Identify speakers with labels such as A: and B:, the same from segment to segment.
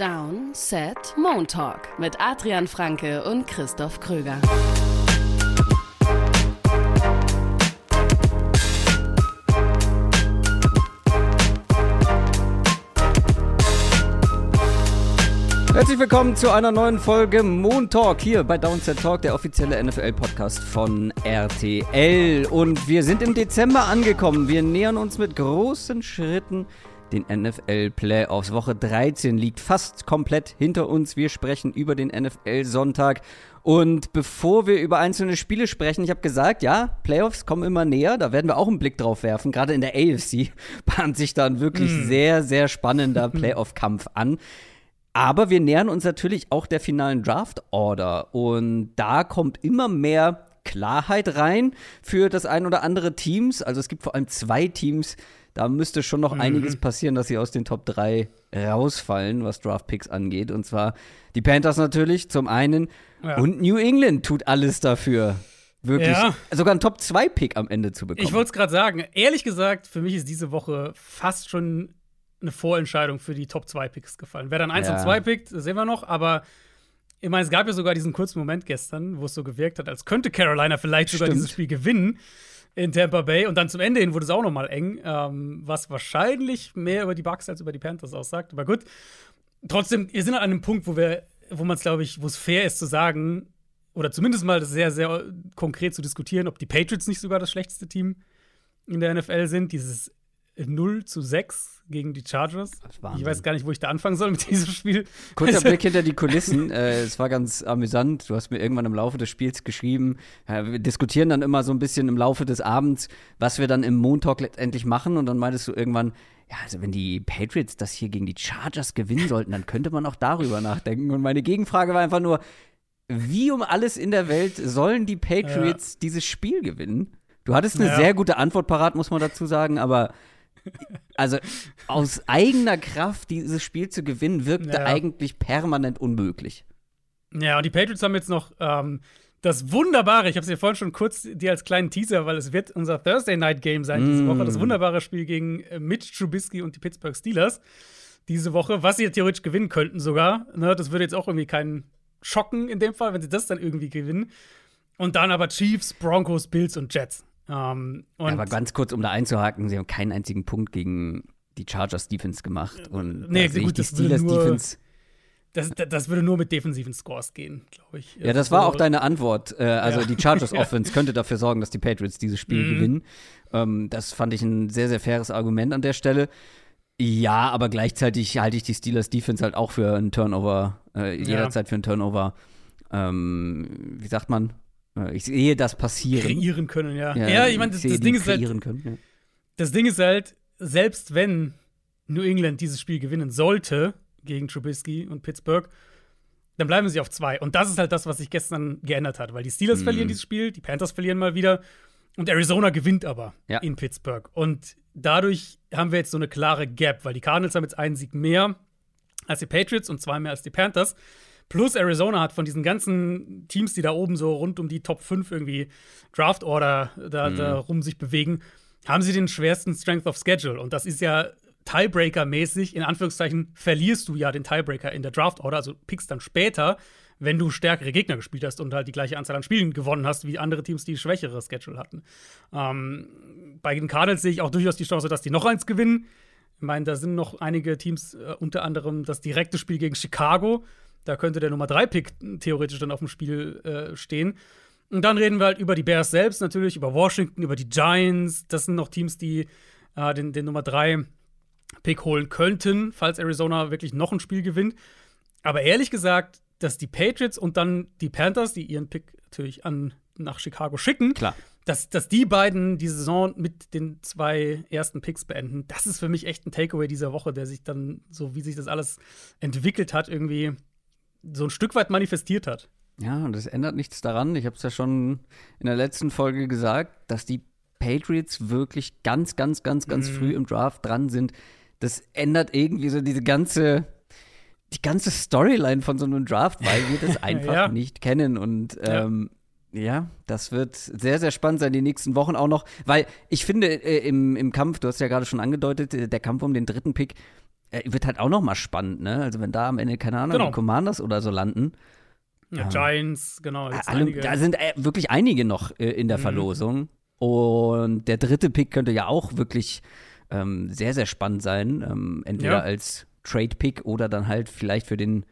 A: Down, Set, Moon Talk mit Adrian Franke und Christoph Kröger.
B: Herzlich willkommen zu einer neuen Folge Moon Talk hier bei Downset Talk, der offizielle NFL-Podcast von RTL. Und wir sind im Dezember angekommen. Wir nähern uns mit großen Schritten den NFL Playoffs. Woche 13 liegt fast komplett hinter uns. Wir sprechen über den NFL Sonntag. Und bevor wir über einzelne Spiele sprechen, ich habe gesagt, ja, Playoffs kommen immer näher, da werden wir auch einen Blick drauf werfen. Gerade in der AFC bahnt sich da ein wirklich mm. sehr, sehr spannender Playoff-Kampf an. Aber wir nähern uns natürlich auch der finalen Draft-Order. Und da kommt immer mehr Klarheit rein für das ein oder andere Teams. Also es gibt vor allem zwei Teams, da müsste schon noch mhm. einiges passieren, dass sie aus den Top 3 rausfallen, was Draft Picks angeht. Und zwar die Panthers natürlich zum einen ja. und New England tut alles dafür. Wirklich ja. sogar einen Top 2 Pick am Ende zu bekommen.
C: Ich wollte es gerade sagen. Ehrlich gesagt, für mich ist diese Woche fast schon eine Vorentscheidung für die Top 2 Picks gefallen. Wer dann 1 ja. und 2 pickt, sehen wir noch, aber ich meine, es gab ja sogar diesen kurzen Moment gestern, wo es so gewirkt hat, als könnte Carolina vielleicht sogar dieses Spiel gewinnen in Tampa Bay. Und dann zum Ende hin wurde es auch noch mal eng, ähm, was wahrscheinlich mehr über die Bucks als über die Panthers aussagt. Aber gut, trotzdem, wir sind an einem Punkt, wo wir, wo man es, glaube ich, wo es fair ist zu sagen, oder zumindest mal sehr, sehr konkret zu diskutieren, ob die Patriots nicht sogar das schlechteste Team in der NFL sind. Dieses 0 zu 6 gegen die Chargers. Ich weiß gar nicht, wo ich da anfangen soll mit diesem Spiel.
B: Kurzer also Blick hinter die Kulissen. äh, es war ganz amüsant. Du hast mir irgendwann im Laufe des Spiels geschrieben. Ja, wir diskutieren dann immer so ein bisschen im Laufe des Abends, was wir dann im Montalk letztendlich machen. Und dann meintest du irgendwann, ja, also wenn die Patriots das hier gegen die Chargers gewinnen sollten, dann könnte man auch darüber nachdenken. Und meine Gegenfrage war einfach nur, wie um alles in der Welt sollen die Patriots ja. dieses Spiel gewinnen? Du hattest eine ja. sehr gute Antwort parat, muss man dazu sagen, aber also aus eigener Kraft dieses Spiel zu gewinnen, wirkte ja. eigentlich permanent unmöglich.
C: Ja, und die Patriots haben jetzt noch ähm, das wunderbare, ich habe es ja vorhin schon kurz dir als kleinen Teaser, weil es wird unser Thursday Night Game sein diese mm. Woche, das wunderbare Spiel gegen äh, Mitch Trubisky und die Pittsburgh Steelers diese Woche, was sie theoretisch gewinnen könnten sogar. Ne, das würde jetzt auch irgendwie keinen schocken in dem Fall, wenn sie das dann irgendwie gewinnen. Und dann aber Chiefs, Broncos, Bills und Jets.
B: Ähm, ja, aber ganz kurz, um da einzuhaken, sie haben keinen einzigen Punkt gegen die Chargers Defense gemacht. Und
C: nee, da gut, die Steelers nur, Defense. Das, das, würde nur mit defensiven Scores gehen, glaube ich.
B: Ja, das war auch deine Antwort. Äh, also ja. die Chargers Offense könnte dafür sorgen, dass die Patriots dieses Spiel mhm. gewinnen. Ähm, das fand ich ein sehr, sehr faires Argument an der Stelle. Ja, aber gleichzeitig halte ich die Steelers Defense halt auch für einen Turnover, äh, jederzeit ja. für einen Turnover. Ähm, wie sagt man? Ich sehe das passieren.
C: Kreieren können, ja. Ja, ja ich meine, das, das Ding ist halt. Können, ja. Das Ding ist halt, selbst wenn New England dieses Spiel gewinnen sollte gegen Trubisky und Pittsburgh, dann bleiben sie auf zwei. Und das ist halt das, was sich gestern geändert hat, weil die Steelers mhm. verlieren dieses Spiel, die Panthers verlieren mal wieder und Arizona gewinnt aber ja. in Pittsburgh. Und dadurch haben wir jetzt so eine klare Gap, weil die Cardinals haben jetzt einen Sieg mehr als die Patriots und zwei mehr als die Panthers. Plus Arizona hat von diesen ganzen Teams, die da oben so rund um die Top 5 irgendwie Draft Order da, mhm. da rum sich bewegen, haben sie den schwersten Strength of Schedule. Und das ist ja Tiebreaker-mäßig, in Anführungszeichen, verlierst du ja den Tiebreaker in der Draft Order, also pickst dann später, wenn du stärkere Gegner gespielt hast und halt die gleiche Anzahl an Spielen gewonnen hast, wie andere Teams, die schwächere Schedule hatten. Ähm, bei den Cardinals sehe ich auch durchaus die Chance, dass die noch eins gewinnen. Ich meine, da sind noch einige Teams, äh, unter anderem das direkte Spiel gegen Chicago, da könnte der Nummer 3-Pick theoretisch dann auf dem Spiel äh, stehen. Und dann reden wir halt über die Bears selbst natürlich, über Washington, über die Giants. Das sind noch Teams, die äh, den, den Nummer 3-Pick holen könnten, falls Arizona wirklich noch ein Spiel gewinnt. Aber ehrlich gesagt, dass die Patriots und dann die Panthers, die ihren Pick natürlich an, nach Chicago schicken,
B: Klar.
C: Dass, dass die beiden die Saison mit den zwei ersten Picks beenden, das ist für mich echt ein Takeaway dieser Woche, der sich dann, so wie sich das alles entwickelt hat, irgendwie so ein Stück weit manifestiert hat.
B: Ja, und das ändert nichts daran. Ich habe es ja schon in der letzten Folge gesagt, dass die Patriots wirklich ganz, ganz, ganz, ganz mhm. früh im Draft dran sind. Das ändert irgendwie so diese ganze, die ganze Storyline von so einem Draft, weil wir das einfach ja. nicht kennen. Und ähm, ja. ja. das wird sehr, sehr spannend sein, die nächsten Wochen auch noch. Weil ich finde, äh, im, im Kampf, du hast ja gerade schon angedeutet, äh, der Kampf um den dritten Pick, wird halt auch noch mal spannend, ne? Also wenn da am Ende, keine Ahnung, genau. Commanders oder so landen.
C: Ja, Giants, genau.
B: Alle, da sind äh, wirklich einige noch äh, in der mhm. Verlosung. Und der dritte Pick könnte ja auch wirklich ähm, sehr, sehr spannend sein. Ähm, entweder ja. als Trade-Pick oder dann halt vielleicht für den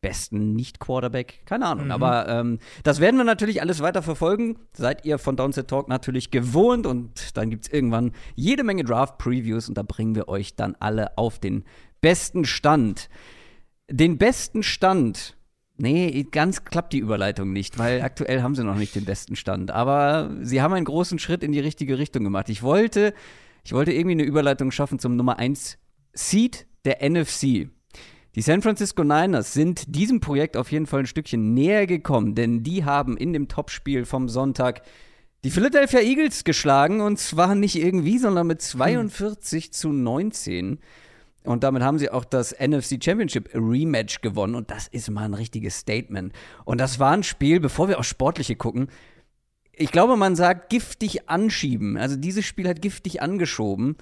B: besten Nicht-Quarterback. Keine Ahnung. Mhm. Aber ähm, das werden wir natürlich alles weiter verfolgen. Seid ihr von Downset Talk natürlich gewohnt. Und dann gibt es irgendwann jede Menge Draft-Previews. Und da bringen wir euch dann alle auf den besten Stand. Den besten Stand. Nee, ganz klappt die Überleitung nicht, weil aktuell haben sie noch nicht den besten Stand. Aber sie haben einen großen Schritt in die richtige Richtung gemacht. Ich wollte, ich wollte irgendwie eine Überleitung schaffen zum Nummer 1 Seed der NFC. Die San Francisco Niners sind diesem Projekt auf jeden Fall ein Stückchen näher gekommen, denn die haben in dem Topspiel vom Sonntag die Philadelphia Eagles geschlagen und zwar nicht irgendwie, sondern mit 42 hm. zu 19. Und damit haben sie auch das NFC Championship Rematch gewonnen und das ist mal ein richtiges Statement. Und das war ein Spiel, bevor wir aufs Sportliche gucken. Ich glaube, man sagt giftig anschieben. Also dieses Spiel hat giftig angeschoben.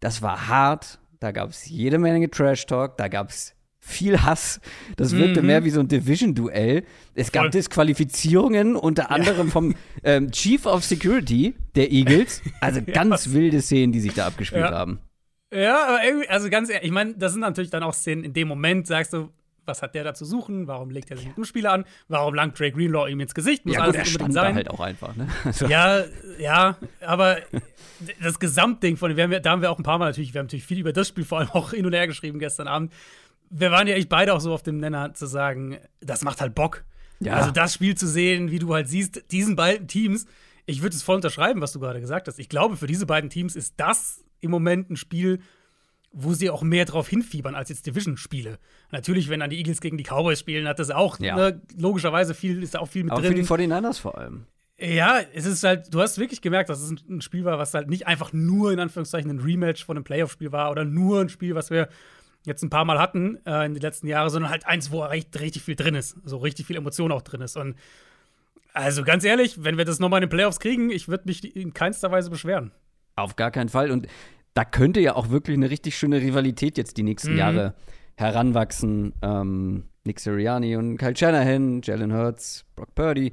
B: Das war hart. Da gab es jede Menge Trash Talk. Da gab es viel Hass. Das wirkte mhm. mehr wie so ein Division-Duell. Es gab Voll. Disqualifizierungen, unter anderem ja. vom ähm, Chief of Security der Eagles. Also ganz ja. wilde Szenen, die sich da abgespielt ja. haben.
C: Ja, aber irgendwie, also ganz ehrlich, ich meine, das sind natürlich dann auch Szenen, in dem Moment sagst du, was hat der da zu suchen? Warum legt er sich mit dem Spieler an? Warum langt Drake Greenlaw ihm ins Gesicht?
B: Muss ja, alles gut, er stand sein. Da halt auch einfach, ne?
C: Also. Ja, ja, aber das Gesamtding von, wir haben, da haben wir auch ein paar Mal natürlich, wir haben natürlich viel über das Spiel vor allem auch hin und her geschrieben gestern Abend wir waren ja echt beide auch so auf dem Nenner zu sagen, das macht halt Bock. Ja. Also das Spiel zu sehen, wie du halt siehst, diesen beiden Teams, ich würde es voll unterschreiben, was du gerade gesagt hast. Ich glaube, für diese beiden Teams ist das im Moment ein Spiel, wo sie auch mehr drauf hinfiebern als jetzt Division-Spiele. Natürlich, wenn dann die Eagles gegen die Cowboys spielen, hat das auch ja. ne, logischerweise viel, ist da auch viel mit
B: Aber
C: drin.
B: Für die 49ers vor allem.
C: Ja, es ist halt, du hast wirklich gemerkt, dass es ein Spiel war, was halt nicht einfach nur in Anführungszeichen ein Rematch von einem Playoff-Spiel war oder nur ein Spiel, was wir jetzt ein paar Mal hatten äh, in den letzten Jahren, sondern halt eins, wo richtig, richtig viel drin ist. So richtig viel Emotion auch drin ist. Und also ganz ehrlich, wenn wir das nochmal in den Playoffs kriegen, ich würde mich in keinster Weise beschweren.
B: Auf gar keinen Fall. Und da könnte ja auch wirklich eine richtig schöne Rivalität jetzt die nächsten mhm. Jahre heranwachsen. Ähm, Nick Sirianni und Kyle Shanahan, Jalen Hurts, Brock Purdy.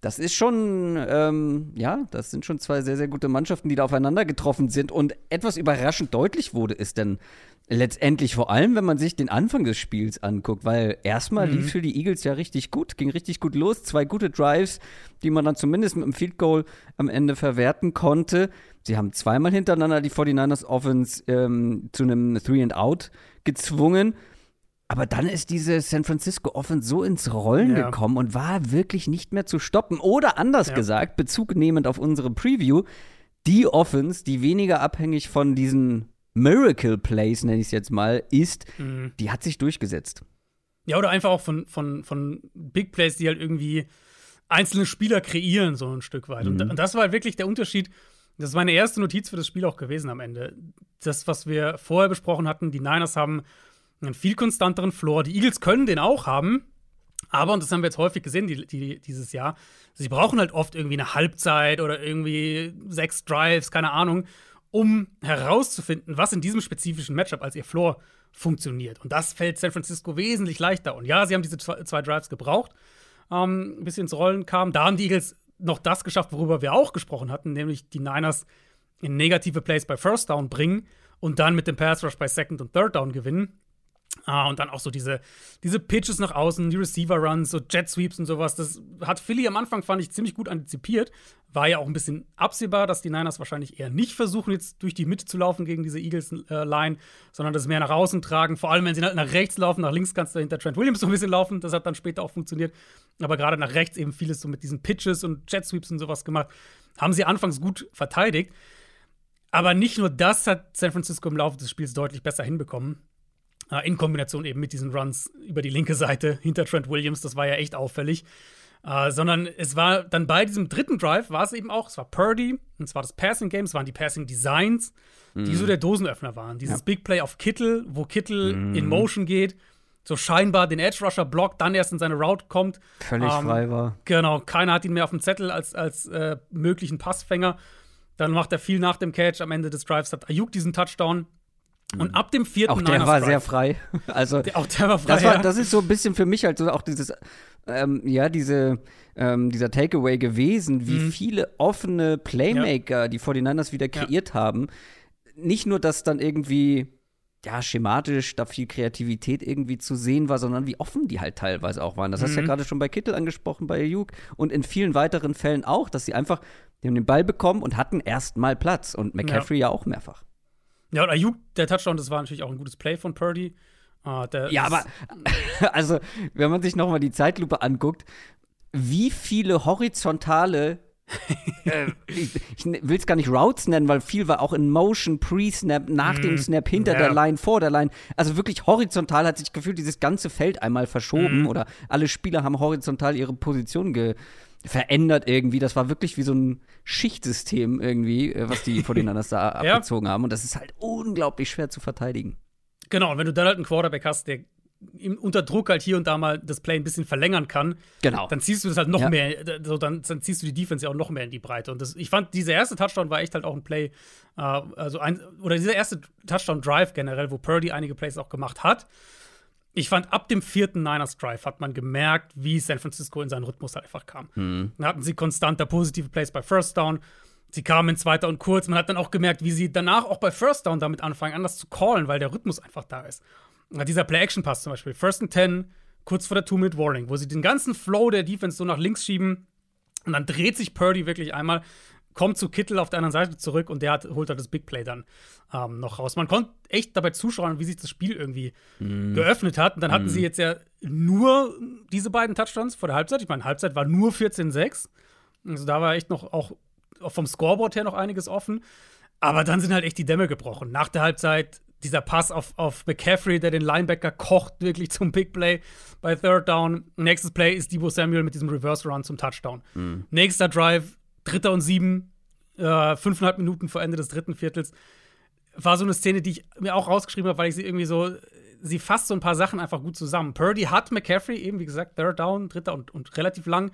B: Das ist schon, ähm, ja, das sind schon zwei sehr, sehr gute Mannschaften, die da aufeinander getroffen sind. Und etwas überraschend deutlich wurde es denn Letztendlich vor allem, wenn man sich den Anfang des Spiels anguckt, weil erstmal mhm. lief für die Eagles ja richtig gut, ging richtig gut los, zwei gute Drives, die man dann zumindest mit einem Field Goal am Ende verwerten konnte. Sie haben zweimal hintereinander die 49ers Offense ähm, zu einem Three and Out gezwungen. Aber dann ist diese San Francisco Offense so ins Rollen ja. gekommen und war wirklich nicht mehr zu stoppen. Oder anders ja. gesagt, Bezug nehmend auf unsere Preview, die Offense, die weniger abhängig von diesen Miracle Plays, nenne ich es jetzt mal, ist, mhm. die hat sich durchgesetzt.
C: Ja, oder einfach auch von, von, von Big Plays, die halt irgendwie einzelne Spieler kreieren, so ein Stück weit. Mhm. Und, und, das war halt wirklich der Unterschied. Das ist meine erste Notiz für das Spiel auch gewesen am Ende. Das, was wir vorher besprochen hatten, die Niners haben einen viel konstanteren Floor. Die Eagles können den auch haben. Aber, und das haben wir jetzt häufig gesehen die, die, dieses Jahr, sie brauchen halt oft irgendwie eine Halbzeit oder irgendwie sechs Drives, keine Ahnung, um herauszufinden, was in diesem spezifischen Matchup als ihr Floor funktioniert. Und das fällt San Francisco wesentlich leichter. Und ja, sie haben diese zwei, Drives gebraucht, ähm, bis sie ins Rollen kamen. Da haben die Eagles noch das geschafft, worüber wir auch gesprochen hatten, nämlich die Niners in negative Plays bei First Down bringen und dann mit dem Pass Rush bei Second und Third Down gewinnen. Ah, und dann auch so diese, diese Pitches nach außen, die Receiver-Runs, so Jet-Sweeps und sowas. Das hat Philly am Anfang, fand ich, ziemlich gut antizipiert. War ja auch ein bisschen absehbar, dass die Niners wahrscheinlich eher nicht versuchen, jetzt durch die Mitte zu laufen gegen diese Eagles-Line, äh, sondern das mehr nach außen tragen. Vor allem, wenn sie halt nach rechts laufen, nach links kannst du hinter Trent Williams so ein bisschen laufen. Das hat dann später auch funktioniert. Aber gerade nach rechts eben vieles so mit diesen Pitches und Jet-Sweeps und sowas gemacht. Haben sie anfangs gut verteidigt. Aber nicht nur das hat San Francisco im Laufe des Spiels deutlich besser hinbekommen in Kombination eben mit diesen Runs über die linke Seite hinter Trent Williams. Das war ja echt auffällig. Uh, sondern es war dann bei diesem dritten Drive, war es eben auch, es war Purdy, und zwar das Passing Game, es waren die Passing Designs, mhm. die so der Dosenöffner waren. Dieses ja. Big Play auf Kittel, wo Kittel mhm. in Motion geht, so scheinbar den Edge Rusher blockt, dann erst in seine Route kommt.
B: Völlig ähm, frei war.
C: Genau, keiner hat ihn mehr auf dem Zettel als, als äh, möglichen Passfänger. Dann macht er viel nach dem Catch. Am Ende des Drives hat Ayuk diesen Touchdown Und ab dem vierten
B: Auch der
C: Niners
B: war
C: Drive,
B: sehr frei. Also,
C: Der, auch der war frei.
B: das, war,
C: ja.
B: das ist so ein bisschen für mich halt so auch dieses, ähm, ja, diese, ähm, dieser Takeaway gewesen, wie
C: Mhm.
B: viele offene Playmaker die 49ers wieder
C: Ja.
B: kreiert haben. Nicht nur, dass dann irgendwie, ja, schematisch da viel Kreativität irgendwie zu sehen war, sondern wie offen die halt teilweise auch waren. Das hast du ja
C: Mhm.
B: gerade schon bei Kittel angesprochen, bei Ayuk und in vielen weiteren Fällen auch, dass sie einfach, die haben den Ball bekommen und hatten erstmal Platz und McCaffrey ja, auch mehrfach.
C: Ja, und Ayuk, der Touchdown, das war natürlich auch ein gutes Play von Purdy. Der,
B: Ja, aber also, wenn man sich noch mal die Zeitlupe anguckt, wie viele horizontale äh, ich, ich will es gar nicht Routes nennen, weil viel war auch in Motion, Pre-Snap, nach dem Snap, hinter
C: ja.
B: der Line, vor der Line. Also wirklich horizontal hat sich gefühlt dieses ganze Feld einmal verschoben oder alle Spieler haben horizontal ihre Position ge verändert irgendwie. Das war wirklich wie so ein Schichtsystem irgendwie, äh, was die Fortinanders da
C: Ja.
B: abgezogen haben. Und das ist halt unglaublich schwer zu verteidigen.
C: Genau, und wenn du dann halt einen Quarterback hast, der im, unter Druck halt hier und da mal das Play ein bisschen verlängern kann,
B: Genau.
C: dann ziehst du das halt noch
B: Ja.
C: mehr, so dann, dann ziehst du die Defense ja auch noch mehr in die Breite. Und das, ich fand, dieser erste Touchdown war echt halt auch ein Play, äh, also ein, oder dieser erste Touchdown-Drive generell, wo Purdy einige Plays auch gemacht hat. Ich fand, ab dem vierten Niners Drive hat man gemerkt, wie San Francisco in seinen Rhythmus halt einfach kam.
B: Mhm.
C: Dann hatten sie konstanter positive Plays bei First Down. Sie kamen in zweiter und kurz. Man hat dann auch gemerkt, wie sie danach auch bei First Down damit anfangen, anders zu callen, weil der Rhythmus einfach da ist. Na, dieser Play-Action-Pass zum Beispiel, First and Ten, kurz vor der Two-Minute-Warning, wo sie den ganzen Flow der Defense so nach links schieben und dann dreht sich Purdy wirklich einmal, kommt zu Kittel auf der anderen Seite zurück und der hat, holt halt das Big Play dann ähm, noch raus. Man konnte echt dabei zuschauen, wie sich das Spiel irgendwie geöffnet hat. Und dann hatten sie jetzt ja nur diese beiden Touchdowns vor der Halbzeit. Ich meine, Halbzeit war nur 14-6. Also da war echt noch auch vom Scoreboard her noch einiges offen. Aber dann sind halt echt die Dämme gebrochen. Nach der Halbzeit dieser Pass auf, auf McCaffrey, der den Linebacker kocht, wirklich zum Big Play bei Third Down. Nächstes Play ist Debo Samuel mit diesem Reverse Run zum Touchdown. Nächster Drive, dritter und sieben, äh, fünfeinhalb Minuten vor Ende des dritten Viertels. War so eine Szene, die ich mir auch rausgeschrieben habe, weil ich sie irgendwie so, sie fasst so ein paar Sachen einfach gut zusammen. Purdy hat McCaffrey, eben wie gesagt, Third Down, dritter und, und relativ lang,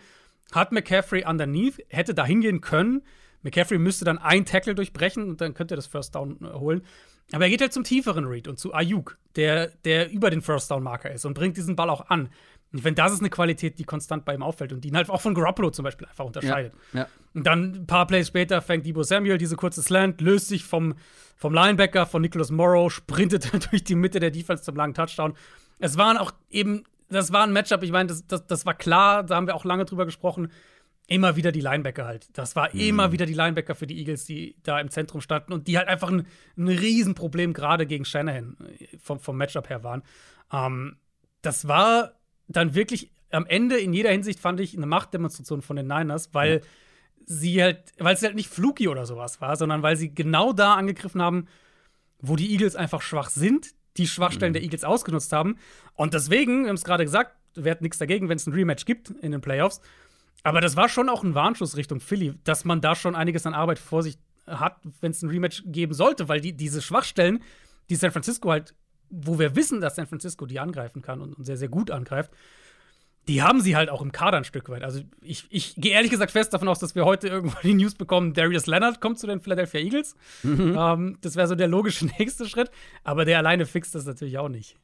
C: hat McCaffrey underneath, hätte da hingehen können. McCaffrey müsste dann ein Tackle durchbrechen und dann könnte er das First Down äh, holen. Aber er geht halt zum tieferen Read und zu Ayuk, der, der über den First Down Marker ist und bringt diesen Ball auch an. Und wenn das ist eine Qualität, die konstant bei ihm auffällt und die ihn halt auch von Garoppolo zum Beispiel einfach unterscheidet.
B: Ja.
C: Und dann ein paar Plays später fängt Debo Samuel diese kurze Slant, löst sich vom, vom Linebacker von Nicholas Morrow, sprintet durch die Mitte der Defense zum langen Touchdown. Es waren auch eben, das war ein Matchup, ich meine, das, das, das war klar, da haben wir auch lange drüber gesprochen. Immer wieder die Linebacker halt. Das war immer wieder die Linebacker für die Eagles, die da im Zentrum standen und die halt einfach ein, ein Riesenproblem gerade gegen Shanahan äh, vom, vom Matchup her waren. Ähm, das war dann wirklich am Ende in jeder Hinsicht fand ich eine Machtdemonstration von den Niners, weil sie halt, weil es halt nicht fluky oder sowas war, sondern weil sie genau da angegriffen haben, wo die Eagles einfach schwach sind, die Schwachstellen der Eagles ausgenutzt haben. Und deswegen, wir haben es gerade gesagt, wir hätten nichts dagegen, wenn es ein Rematch gibt in den Playoffs. Aber das war schon auch ein Warnschuss Richtung Philly, dass man da schon einiges an Arbeit vor sich hat, wenn es ein Rematch geben sollte, weil die, diese Schwachstellen, die San Francisco halt, wo wir wissen, dass San Francisco die angreifen kann und, und sehr, sehr gut angreift, die haben sie halt auch im Kader ein Stück weit. Also ich, ich gehe ehrlich gesagt fest davon aus, dass wir heute irgendwo die News bekommen, Darius Leonard kommt zu den Philadelphia Eagles. Ähm, das wäre so der logische nächste Schritt. Aber der alleine fixt das natürlich auch nicht.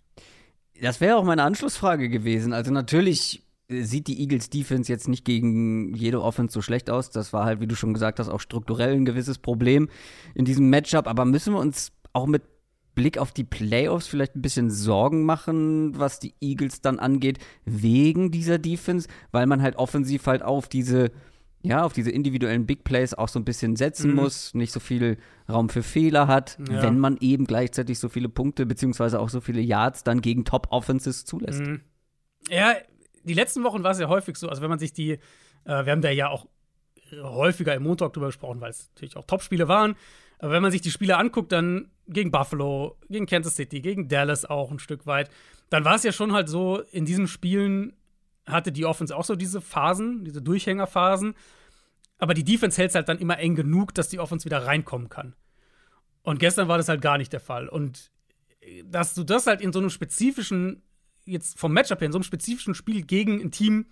B: Das wäre auch meine Anschlussfrage gewesen. Also natürlich äh, sieht die Eagles Defense jetzt nicht gegen jede Offense so schlecht aus. Das war halt, wie du schon gesagt hast, auch strukturell ein gewisses Problem in diesem Matchup. Aber müssen wir uns auch mit Blick auf die Playoffs vielleicht ein bisschen Sorgen machen, was die Eagles dann angeht, wegen dieser Defense, weil man halt offensiv halt auf diese ja, auf diese individuellen Big Plays auch so ein bisschen setzen
C: Mhm.
B: muss, nicht so viel Raum für Fehler hat,
C: Ja.
B: wenn man eben gleichzeitig so viele Punkte beziehungsweise auch so viele Yards dann gegen Top Offenses zulässt.
C: Mhm. Ja, die letzten Wochen war es ja häufig so, also wenn man sich die, äh, wir haben da ja auch häufiger im Montag drüber gesprochen, weil es natürlich auch Top-Spiele waren. Aber wenn man sich die Spiele anguckt, dann gegen Buffalo, gegen Kansas City, gegen Dallas auch ein Stück weit, dann war es ja schon halt so, in diesen Spielen hatte die Offense auch so diese Phasen, diese Durchhängerphasen. Aber die Defense hält es halt dann immer eng genug, dass die Offense wieder reinkommen kann. Und gestern war das halt gar nicht der Fall. Und äh, dass du das halt in so einem spezifischen, jetzt vom Matchup her, in so einem spezifischen Spiel gegen ein Team,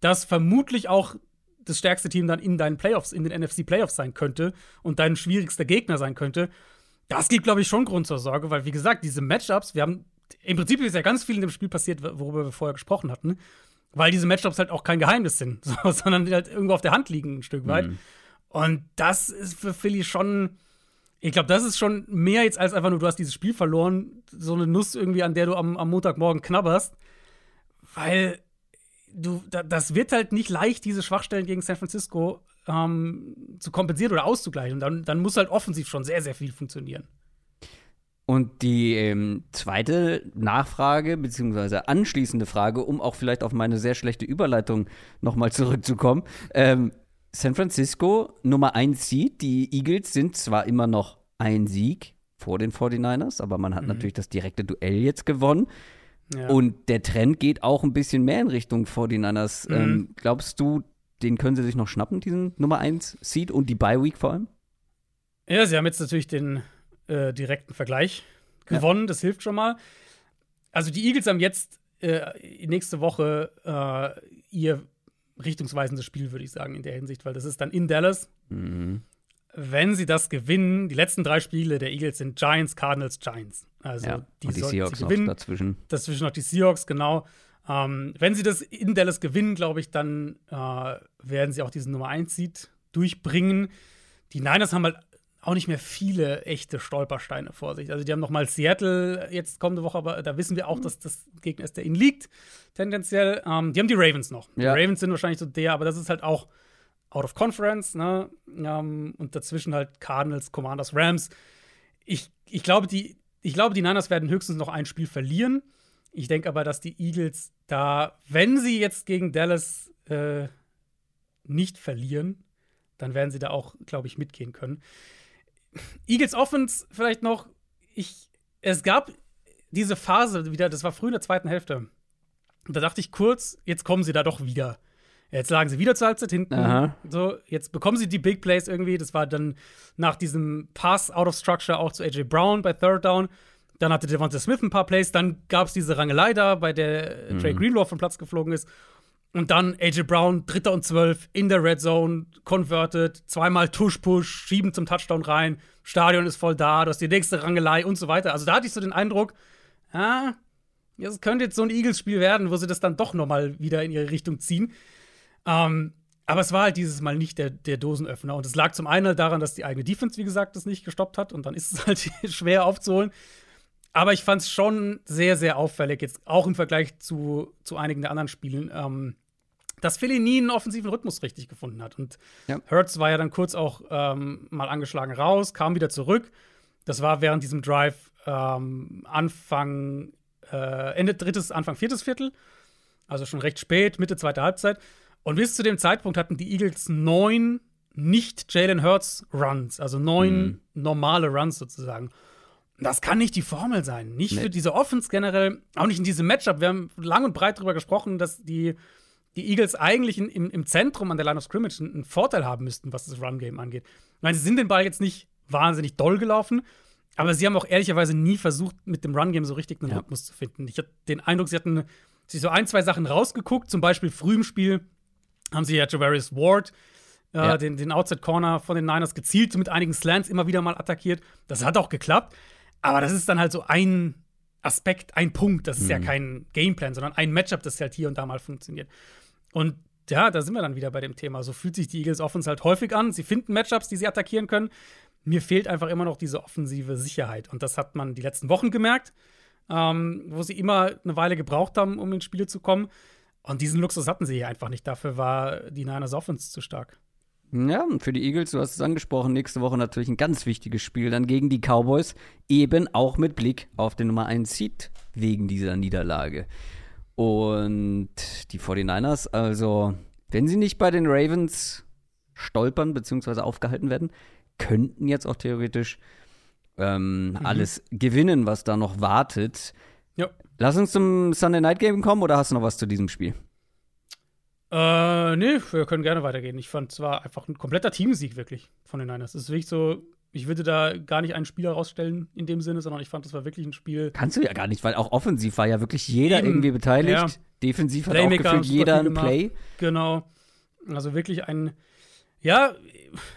C: das vermutlich auch das stärkste Team dann in deinen Playoffs, in den NFC Playoffs sein könnte und dein schwierigster Gegner sein könnte, Das gibt, glaube ich, schon Grund zur Sorge, weil, wie gesagt, diese Matchups, wir haben, im Prinzip ist ja ganz viel in dem Spiel passiert, worüber wir vorher gesprochen hatten, weil diese Matchups halt auch kein Geheimnis sind, so, sondern halt irgendwo auf der Hand liegen, ein Stück weit. Mhm. Und das ist für Philly schon, ich glaube, das ist schon mehr jetzt als einfach nur, du hast dieses Spiel verloren, so eine Nuss irgendwie, an der du am, am Montagmorgen knabberst, weil du, da, das wird halt nicht leicht, diese Schwachstellen gegen San Francisco ähm, zu kompensieren oder auszugleichen. Und dann, dann muss halt offensiv schon sehr, sehr viel funktionieren.
B: Und die ähm, zweite Nachfrage, beziehungsweise anschließende Frage, um auch vielleicht auf meine sehr schlechte Überleitung nochmal zurückzukommen. Ähm, San Francisco Nummer 1 Seed. Die Eagles sind zwar immer noch ein Sieg vor den 49ers, aber man hat mhm. natürlich das direkte Duell jetzt gewonnen. Ja. Und der Trend geht auch ein bisschen mehr in Richtung 49ers. Mhm. Ähm, glaubst du, den können sie sich noch schnappen, diesen Nummer 1 Seed und die Bye Week vor allem?
C: Ja, sie haben jetzt natürlich den äh, direkten Vergleich gewonnen, ja. das hilft schon mal. Also die Eagles haben jetzt äh, nächste Woche äh, ihr richtungsweisendes Spiel, würde ich sagen, in der Hinsicht, weil das ist dann in Dallas. Mhm. Wenn sie das gewinnen, die letzten drei Spiele der Eagles sind Giants, Cardinals, Giants. Also
B: ja, die, und die Seahawks noch dazwischen.
C: Dazwischen noch die Seahawks, genau. Ähm, wenn sie das in Dallas gewinnen, glaube ich, dann äh, werden sie auch diesen Nummer 1 Seed durchbringen. Die Niners haben halt auch nicht mehr viele echte Stolpersteine vor sich. Also die haben noch mal Seattle jetzt kommende Woche, aber da wissen wir auch, dass das Gegner ist, der ihnen liegt, tendenziell. Ähm, die haben die Ravens noch. Ja. Die Ravens sind wahrscheinlich so der, aber das ist halt auch out of conference, ne? Ähm, und dazwischen halt Cardinals, Commanders, Rams. Ich, ich glaube, die, ich glaube, die Niners werden höchstens noch ein Spiel verlieren. Ich denke aber, dass die Eagles da, wenn sie jetzt gegen Dallas äh, nicht verlieren, dann werden sie da auch, glaube ich, mitgehen können. Eagles Offense vielleicht noch. Ich, es gab diese Phase wieder, das war früh in der zweiten Hälfte. Da dachte ich kurz, jetzt kommen sie da doch wieder. Jetzt lagen sie wieder zur Halbzeit hinten. Aha. So, jetzt bekommen sie die Big Plays irgendwie. Das war dann nach diesem Pass out of structure auch zu AJ Brown bei Third Down. Dann hatte Devonta Smith ein paar Plays. Dann gab es diese Rangelei da, bei der mhm. Trey Greenlaw vom Platz geflogen ist. Und dann AJ Brown, dritter und zwölf, in der Red Zone, converted, zweimal Tush-Push, schieben zum Touchdown rein, Stadion ist voll da, du hast die nächste Rangelei und so weiter. Also da hatte ich so den Eindruck, ah, das könnte jetzt so ein Eagles-Spiel werden, wo sie das dann doch noch mal wieder in ihre Richtung ziehen. Ähm, aber es war halt dieses Mal nicht der, der Dosenöffner. Und es lag zum einen halt daran, dass die eigene Defense, wie gesagt, das nicht gestoppt hat. Und dann ist es halt schwer aufzuholen. Aber ich fand es schon sehr, sehr auffällig, jetzt auch im Vergleich zu, zu einigen der anderen Spielen, ähm, dass Philly nie einen offensiven Rhythmus richtig gefunden hat. Und ja. Hertz war ja dann kurz auch ähm, mal angeschlagen raus, kam wieder zurück. Das war während diesem Drive ähm, Anfang, äh, Ende drittes, Anfang viertes Viertel. Also schon recht spät, Mitte zweiter Halbzeit. Und bis zu dem Zeitpunkt hatten die Eagles neun nicht Jalen Hurts Runs, also neun mhm. normale Runs sozusagen. Das kann nicht die Formel sein. Nicht nee. für diese Offense generell, auch nicht in diesem Matchup. Wir haben lang und breit darüber gesprochen, dass die, die Eagles eigentlich in, im, im Zentrum an der Line of Scrimmage einen, Vorteil haben müssten, was das Run-Game angeht. Ich meine, sie sind den Ball jetzt nicht wahnsinnig doll gelaufen, aber sie haben auch ehrlicherweise nie versucht, mit dem Run-Game so richtig einen ja. Rhythmus zu finden. Ich hatte den Eindruck, sie hatten sich so ein, zwei Sachen rausgeguckt, zum Beispiel früh im Spiel haben sie ja Javarius Ward, äh, ja. den, den Outside Corner von den Niners, gezielt mit einigen Slants immer wieder mal attackiert. Das hat auch geklappt. Aber das ist dann halt so ein Aspekt, ein Punkt. Das ist mhm. ja kein Gameplan, sondern ein Matchup, das halt hier und da mal funktioniert. Und ja, da sind wir dann wieder bei dem Thema. So fühlt sich die Eagles Offense halt häufig an. Sie finden Matchups, die sie attackieren können. Mir fehlt einfach immer noch diese offensive Sicherheit. Und das hat man die letzten Wochen gemerkt, ähm, wo sie immer eine Weile gebraucht haben, um ins Spiel zu kommen. Und diesen Luxus hatten sie hier einfach nicht. Dafür war die Niners Offense zu stark.
B: Ja, für die Eagles, du hast es angesprochen, nächste Woche natürlich ein ganz wichtiges Spiel dann gegen die Cowboys, eben auch mit Blick auf den Nummer 1 Seed wegen dieser Niederlage. Und die 49ers, also, wenn sie nicht bei den Ravens stolpern bzw. aufgehalten werden, könnten jetzt auch theoretisch ähm, mhm. alles gewinnen, was da noch wartet. Ja. Lass uns zum Sunday Night Game kommen oder hast du noch was zu diesem Spiel?
C: Äh, nee, wir können gerne weitergehen. Ich fand es war einfach ein kompletter Teamsieg wirklich von den Niners. Es ist wirklich so, ich würde da gar nicht einen Spieler rausstellen in dem Sinne, sondern ich fand, das war wirklich ein Spiel.
B: Kannst du ja gar nicht, weil auch offensiv war ja wirklich jeder Eben. irgendwie beteiligt. Ja. Defensiv hat auch gefühlt jeder ein Play.
C: Genau. Also wirklich ein, ja,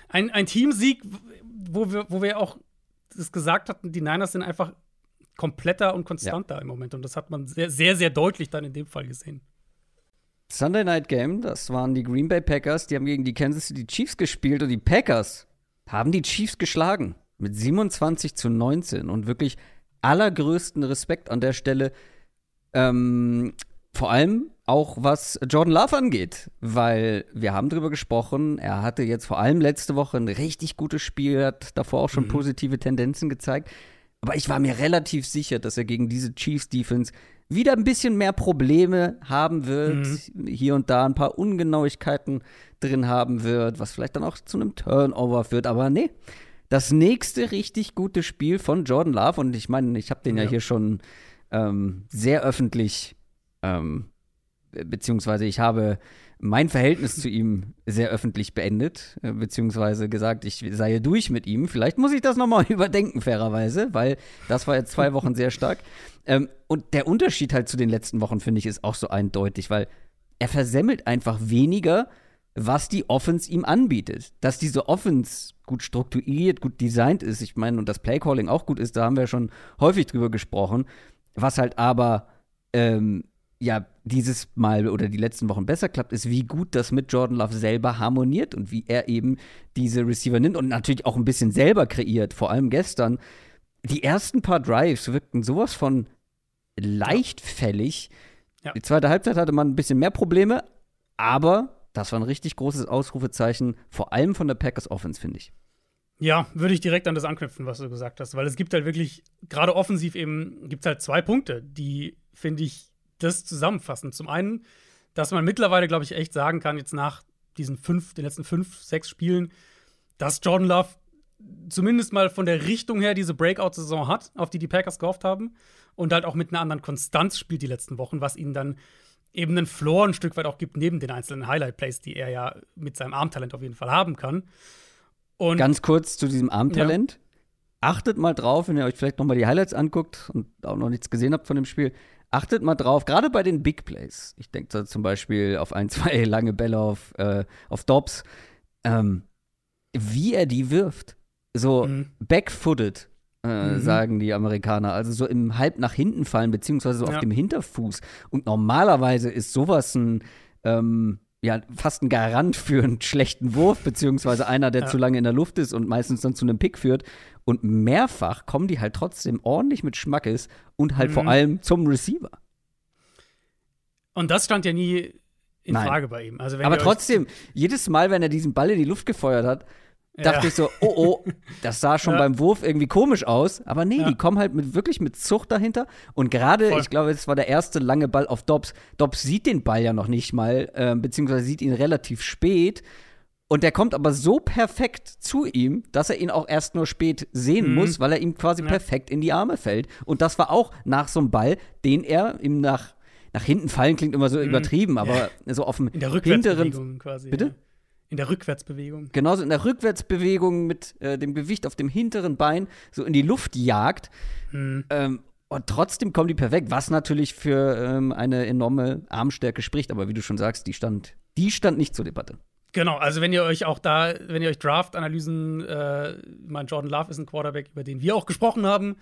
C: ein, ein Teamsieg, wo wir, wo wir auch es gesagt hatten, die Niners sind einfach kompletter und konstanter ja. im Moment. Und das hat man sehr, sehr, sehr deutlich dann in dem Fall gesehen.
B: Sunday Night Game, das waren die Green Bay Packers, die haben gegen die Kansas City Chiefs gespielt und die Packers haben die Chiefs geschlagen mit 27 zu 19 und wirklich allergrößten Respekt an der Stelle. Ähm, vor allem auch was Jordan Love angeht, weil wir haben darüber gesprochen, er hatte jetzt vor allem letzte Woche ein richtig gutes Spiel, hat davor auch schon mhm. positive Tendenzen gezeigt. Aber ich war mir relativ sicher, dass er gegen diese Chiefs Defense wieder ein bisschen mehr Probleme haben wird, mhm. hier und da ein paar Ungenauigkeiten drin haben wird, was vielleicht dann auch zu einem Turnover führt. Aber nee, das nächste richtig gute Spiel von Jordan Love, und ich meine, ich habe den ja. ja, hier schon ähm, sehr öffentlich, ähm, beziehungsweise ich habe mein Verhältnis zu ihm sehr öffentlich beendet, äh, beziehungsweise gesagt, ich sei durch mit ihm. Vielleicht muss ich das nochmal überdenken, fairerweise, weil das war jetzt zwei Wochen sehr stark. Ähm, und der Unterschied halt zu den letzten Wochen, finde ich, ist auch so eindeutig, weil er versemmelt einfach weniger, was die Offense ihm anbietet. Dass diese Offense gut strukturiert, gut designt ist, ich meine, und das Playcalling auch gut ist, da haben wir schon häufig drüber gesprochen. Was halt aber ähm, ja dieses Mal oder die letzten Wochen besser klappt, ist, wie gut das mit Jordan Love selber harmoniert und wie er eben diese Receiver nimmt und natürlich auch ein bisschen selber kreiert. Vor allem gestern. Die ersten paar Drives wirkten sowas von leichtfällig. Ja. Die zweite Halbzeit hatte man ein bisschen mehr Probleme, aber das war ein richtig großes Ausrufezeichen, vor allem von der Packers Offense, finde ich.
C: Ja, würde ich direkt an das anknüpfen, was du gesagt hast, weil es gibt halt wirklich, gerade offensiv eben, gibt es halt zwei Punkte, die, finde ich, das zusammenfassen. Zum einen, dass man mittlerweile, glaube ich, echt sagen kann, jetzt nach diesen fünf, den letzten fünf, sechs Spielen, dass Jordan Love zumindest mal von der Richtung her diese Breakout-Saison hat, auf die die Packers gehofft haben. Und halt auch mit einer anderen Konstanz spielt die letzten Wochen, was ihnen dann eben einen Floor ein Stück weit auch gibt, neben den einzelnen Highlight-Plays, die er ja mit seinem Armtalent auf jeden Fall haben kann.
B: Und Ganz kurz zu diesem Armtalent. Ja. Achtet mal drauf, wenn ihr euch vielleicht noch mal die Highlights anguckt und auch noch nichts gesehen habt von dem Spiel achtet mal drauf, gerade bei den Big Plays. Ich denke da zum Beispiel auf ein, zwei lange Bälle auf, äh, auf Dobbs, ähm, wie er die wirft. So mhm. backfooted, äh, mhm. sagen die Amerikaner. Also so im halb nach hinten fallen, beziehungsweise so ja. auf dem Hinterfuß. Und normalerweise ist sowas ein, ähm, ja, fast ein Garant für einen schlechten Wurf, beziehungsweise einer, der ja. zu lange in der Luft ist und meistens dann zu einem Pick führt. Und mehrfach kommen die halt trotzdem ordentlich mit Schmackes und halt mhm. vor allem zum Receiver.
C: Und das stand ja nie in Nein. Frage bei ihm. Also
B: Aber trotzdem, jedes Mal, wenn er diesen Ball in die Luft gefeuert hat, dachte ja. ich so, oh oh, das sah schon ja. beim Wurf irgendwie komisch aus. Aber nee, ja. die kommen halt mit, wirklich mit Zucht dahinter. Und gerade, ich glaube, es war der erste lange Ball auf Dobbs. Dobbs sieht den Ball ja noch nicht mal, äh, beziehungsweise sieht ihn relativ spät. Und der kommt aber so perfekt zu ihm, dass er ihn auch erst nur spät sehen mhm. muss, weil er ihm quasi perfekt in die Arme fällt. Und das war auch nach so einem Ball, den er ihm nach, nach hinten fallen klingt immer so mhm. übertrieben, aber so auf dem
C: in der hinteren. Quasi, Bitte? In der Rückwärtsbewegung.
B: Genauso in der Rückwärtsbewegung mit äh, dem Gewicht auf dem hinteren Bein so in die Luft jagt. Mhm. Ähm, und trotzdem kommen die perfekt, was natürlich für ähm, eine enorme Armstärke spricht. Aber wie du schon sagst, die stand, die stand nicht zur Debatte.
C: Genau, also wenn ihr euch auch da, wenn ihr euch Draft-Analysen, äh, mein Jordan Love ist ein Quarterback, über den wir auch gesprochen haben,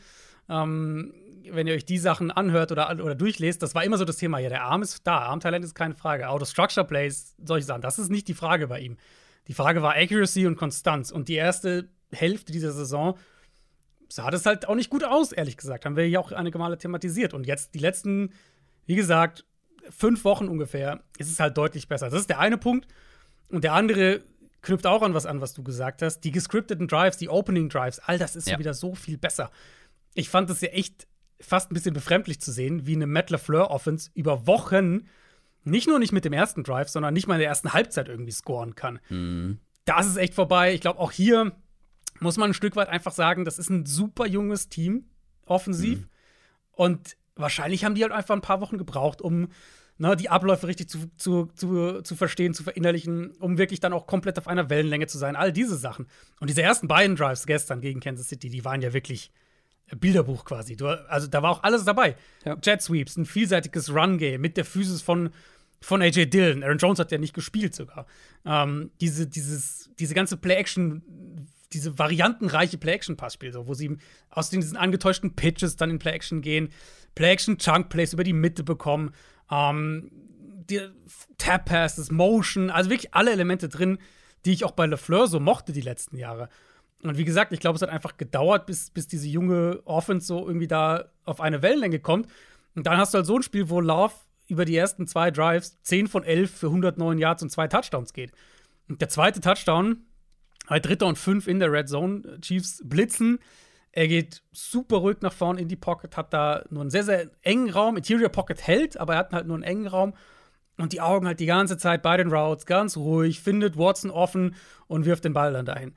C: ähm, wenn ihr euch die Sachen anhört oder, oder durchlest, das war immer so das Thema, ja, der Arm ist da, Armtalent ist keine Frage, Auto-Structure-Plays, solche Sachen, das ist nicht die Frage bei ihm. Die Frage war Accuracy und Konstanz und die erste Hälfte dieser Saison sah das halt auch nicht gut aus, ehrlich gesagt, haben wir ja auch einige Male thematisiert und jetzt die letzten, wie gesagt, fünf Wochen ungefähr, ist es halt deutlich besser. Das ist der eine Punkt und der andere knüpft auch an was an, was du gesagt hast. Die gescripteten Drives, die Opening Drives, all das ist ja. wieder so viel besser. Ich fand es ja echt fast ein bisschen befremdlich zu sehen, wie eine Matt LaFleur Offense über Wochen nicht nur nicht mit dem ersten Drive, sondern nicht mal in der ersten Halbzeit irgendwie scoren kann. Mhm. Das ist echt vorbei. Ich glaube, auch hier muss man ein Stück weit einfach sagen, das ist ein super junges Team, offensiv. Mhm. Und wahrscheinlich haben die halt einfach ein paar Wochen gebraucht, um ne, die Abläufe richtig zu, zu, zu, zu verstehen, zu verinnerlichen, um wirklich dann auch komplett auf einer Wellenlänge zu sein. All diese Sachen. Und diese ersten beiden Drives gestern gegen Kansas City, die waren ja wirklich Bilderbuch quasi. Du, also da war auch alles dabei. Ja. Jet Sweeps, ein vielseitiges Run-Game mit der Physis von, von AJ Dillon. Aaron Jones hat ja nicht gespielt sogar. Ähm, diese, dieses, diese ganze Play-Action diese variantenreiche Play-Action-Passspiel, so, wo sie aus diesen angetäuschten Pitches dann in Play-Action gehen, Play-Action-Chunk-Plays über die Mitte bekommen, ähm, Tap-Passes, Motion, also wirklich alle Elemente drin, die ich auch bei LeFleur so mochte die letzten Jahre. Und wie gesagt, ich glaube, es hat einfach gedauert, bis, bis diese junge Offense so irgendwie da auf eine Wellenlänge kommt. Und dann hast du halt so ein Spiel, wo Love über die ersten zwei Drives 10 von 11 für 109 Yards und zwei Touchdowns geht. Und der zweite Touchdown, halt dritter und fünf in der Red Zone, Chiefs blitzen. Er geht super ruhig nach vorne in die Pocket, hat da nur einen sehr, sehr engen Raum. Interior Pocket hält, aber er hat halt nur einen engen Raum. Und die Augen halt die ganze Zeit bei den Routes, ganz ruhig, findet Watson offen und wirft den Ball dann dahin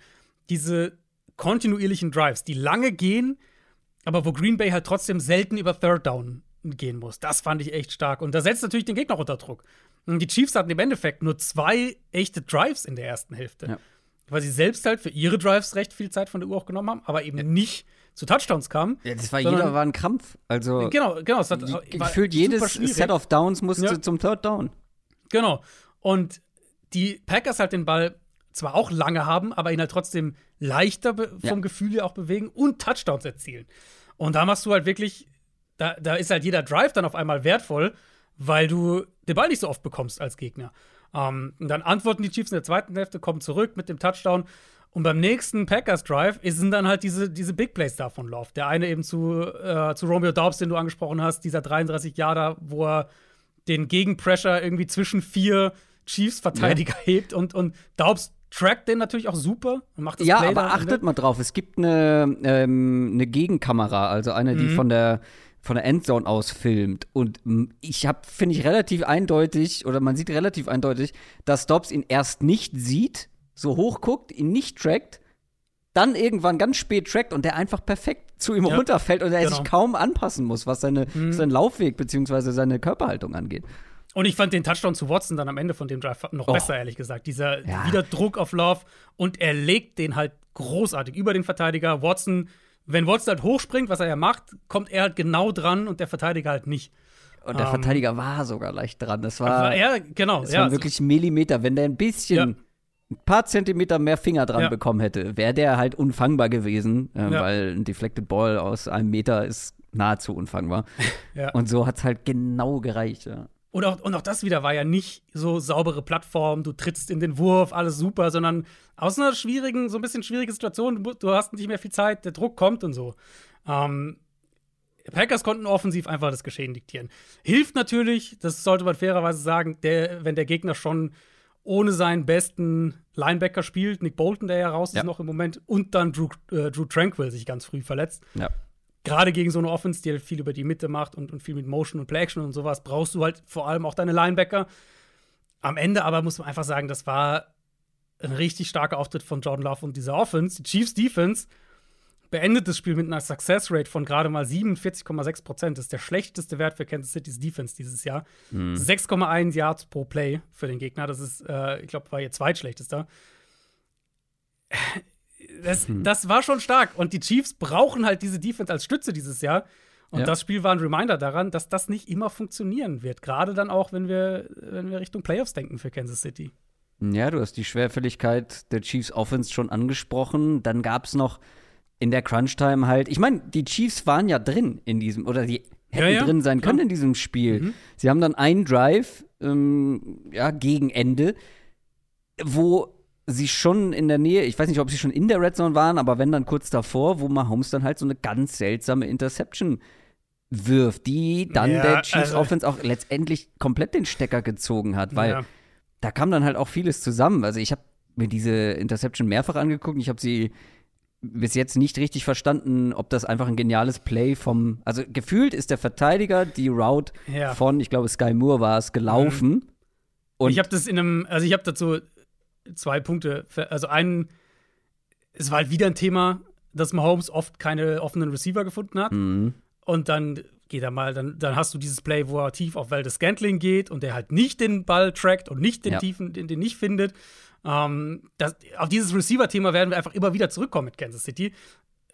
C: diese kontinuierlichen Drives, die lange gehen, aber wo Green Bay halt trotzdem selten über Third Down gehen muss. Das fand ich echt stark. Und da setzt natürlich den Gegner unter Druck. Und die Chiefs hatten im Endeffekt nur zwei echte Drives in der ersten Hälfte. Ja. Weil sie selbst halt für ihre Drives recht viel Zeit von der Uhr auch genommen haben, aber eben ja. nicht zu Touchdowns kamen.
B: Ja, das war jeder war ein Krampf. Also
C: genau, genau. Es hat,
B: gefühlt jedes Set of Downs musste ja. zum Third Down.
C: Genau. Und die Packers halt den Ball zwar auch lange haben, aber ihn halt trotzdem leichter vom ja. Gefühl her auch bewegen und Touchdowns erzielen. Und da machst du halt wirklich, da, da ist halt jeder Drive dann auf einmal wertvoll, weil du den Ball nicht so oft bekommst als Gegner. Ähm, und dann antworten die Chiefs in der zweiten Hälfte, kommen zurück mit dem Touchdown. Und beim nächsten Packers Drive sind dann halt diese, diese Big Plays da von Love. Der eine eben zu, äh, zu Romeo Daubs, den du angesprochen hast, dieser 33 Jahre, wo er den Gegenpressure irgendwie zwischen vier Chiefs-Verteidiger ja. hebt und, und Daubs trackt den natürlich auch super und macht das
B: Ja,
C: Play
B: aber achtet mal drauf, es gibt eine, ähm, eine Gegenkamera, also eine, die mhm. von der von der Endzone aus filmt. Und ich habe, finde ich, relativ eindeutig, oder man sieht relativ eindeutig, dass Dobbs ihn erst nicht sieht, so hoch guckt, ihn nicht trackt, dann irgendwann ganz spät trackt und der einfach perfekt zu ihm ja, runterfällt und er genau. sich kaum anpassen muss, was seine, mhm. seinen Laufweg bzw. seine Körperhaltung angeht.
C: Und ich fand den Touchdown zu Watson dann am Ende von dem Drive noch oh. besser, ehrlich gesagt. Dieser ja. wieder Druck auf Love und er legt den halt großartig über den Verteidiger. Watson, wenn Watson halt hochspringt, was er ja macht, kommt er halt genau dran und der Verteidiger halt nicht.
B: Und der um, ähm, Verteidiger war sogar leicht dran. Das war,
C: ja, genau.
B: Das ja, waren wirklich Millimeter. Wenn der ein bisschen, ja. ein paar Zentimeter mehr Finger dran ja. bekommen hätte, wäre der halt unfangbar gewesen, äh, weil ein Deflected Ball aus einem Meter ist nahezu unfangbar. Und so hat es halt genau gereicht. Ja.
C: Und auch, und auch das wieder war ja nicht so saubere Plattform, du trittst in den Wurf, alles super, sondern aus einer schwierigen, so ein bisschen schwierige Situation, du hast nicht mehr viel Zeit, der Druck kommt und so. Ähm, Packers konnten offensiv einfach das Geschehen diktieren. Hilft natürlich, das sollte man fairerweise sagen, der, wenn der Gegner schon ohne seinen besten Linebacker spielt, Nick Bolton, der ja raus ist noch im Moment, und dann Drew, äh, Drew Tranquil sich ganz früh verletzt. Ja gerade gegen so eine Offense, die halt viel über die Mitte macht und, und viel mit Motion und Play-Action und sowas, brauchst du halt vor allem auch deine Linebacker. Am Ende aber muss man einfach sagen, das war ein richtig starker Auftritt von Jordan Love und dieser Offense. Die Chiefs Defense beendet das Spiel mit einer Success Rate von gerade mal 47,6 Prozent. Das ist der schlechteste Wert für Kansas City's Defense dieses Jahr. Mhm. 6,1 Yards pro Play für den Gegner. Das ist, äh, ich glaube, war ihr zweitschlechtester das, hm. das war schon stark. Und die Chiefs brauchen halt diese Defense als Stütze dieses Jahr. Und ja. das Spiel war ein Reminder daran, dass das nicht immer funktionieren wird. Gerade dann auch, wenn wir, wenn wir Richtung Playoffs denken für Kansas City.
B: Ja, du hast die Schwerfälligkeit der Chiefs Offense schon angesprochen. Dann gab es noch in der Crunch-Time halt, ich meine, die Chiefs waren ja drin in diesem, oder die hätten ja, ja. drin sein können in diesem Spiel. Mhm. Sie haben dann einen Drive, ähm, ja, gegen Ende, wo sie schon in der Nähe, ich weiß nicht, ob sie schon in der Red Zone waren, aber wenn dann kurz davor, wo Mahomes dann halt so eine ganz seltsame Interception wirft, die dann ja, der Chiefs also, Offense auch letztendlich komplett den Stecker gezogen hat, weil ja. da kam dann halt auch vieles zusammen. Also ich habe mir diese Interception mehrfach angeguckt, ich habe sie bis jetzt nicht richtig verstanden, ob das einfach ein geniales Play vom, also gefühlt ist der Verteidiger die Route ja. von, ich glaube Sky Moore war es, gelaufen. Mhm.
C: Und ich habe das in einem, also ich habe dazu zwei Punkte. Also einen, es war halt wieder ein Thema, dass Mahomes oft keine offenen Receiver gefunden hat. Mhm. Und dann geht er mal, dann, dann hast du dieses Play, wo er tief auf Waldes Scantling geht und der halt nicht den Ball trackt und nicht den ja. tiefen, den, den nicht findet. Ähm, das, auf dieses Receiver-Thema werden wir einfach immer wieder zurückkommen mit Kansas City.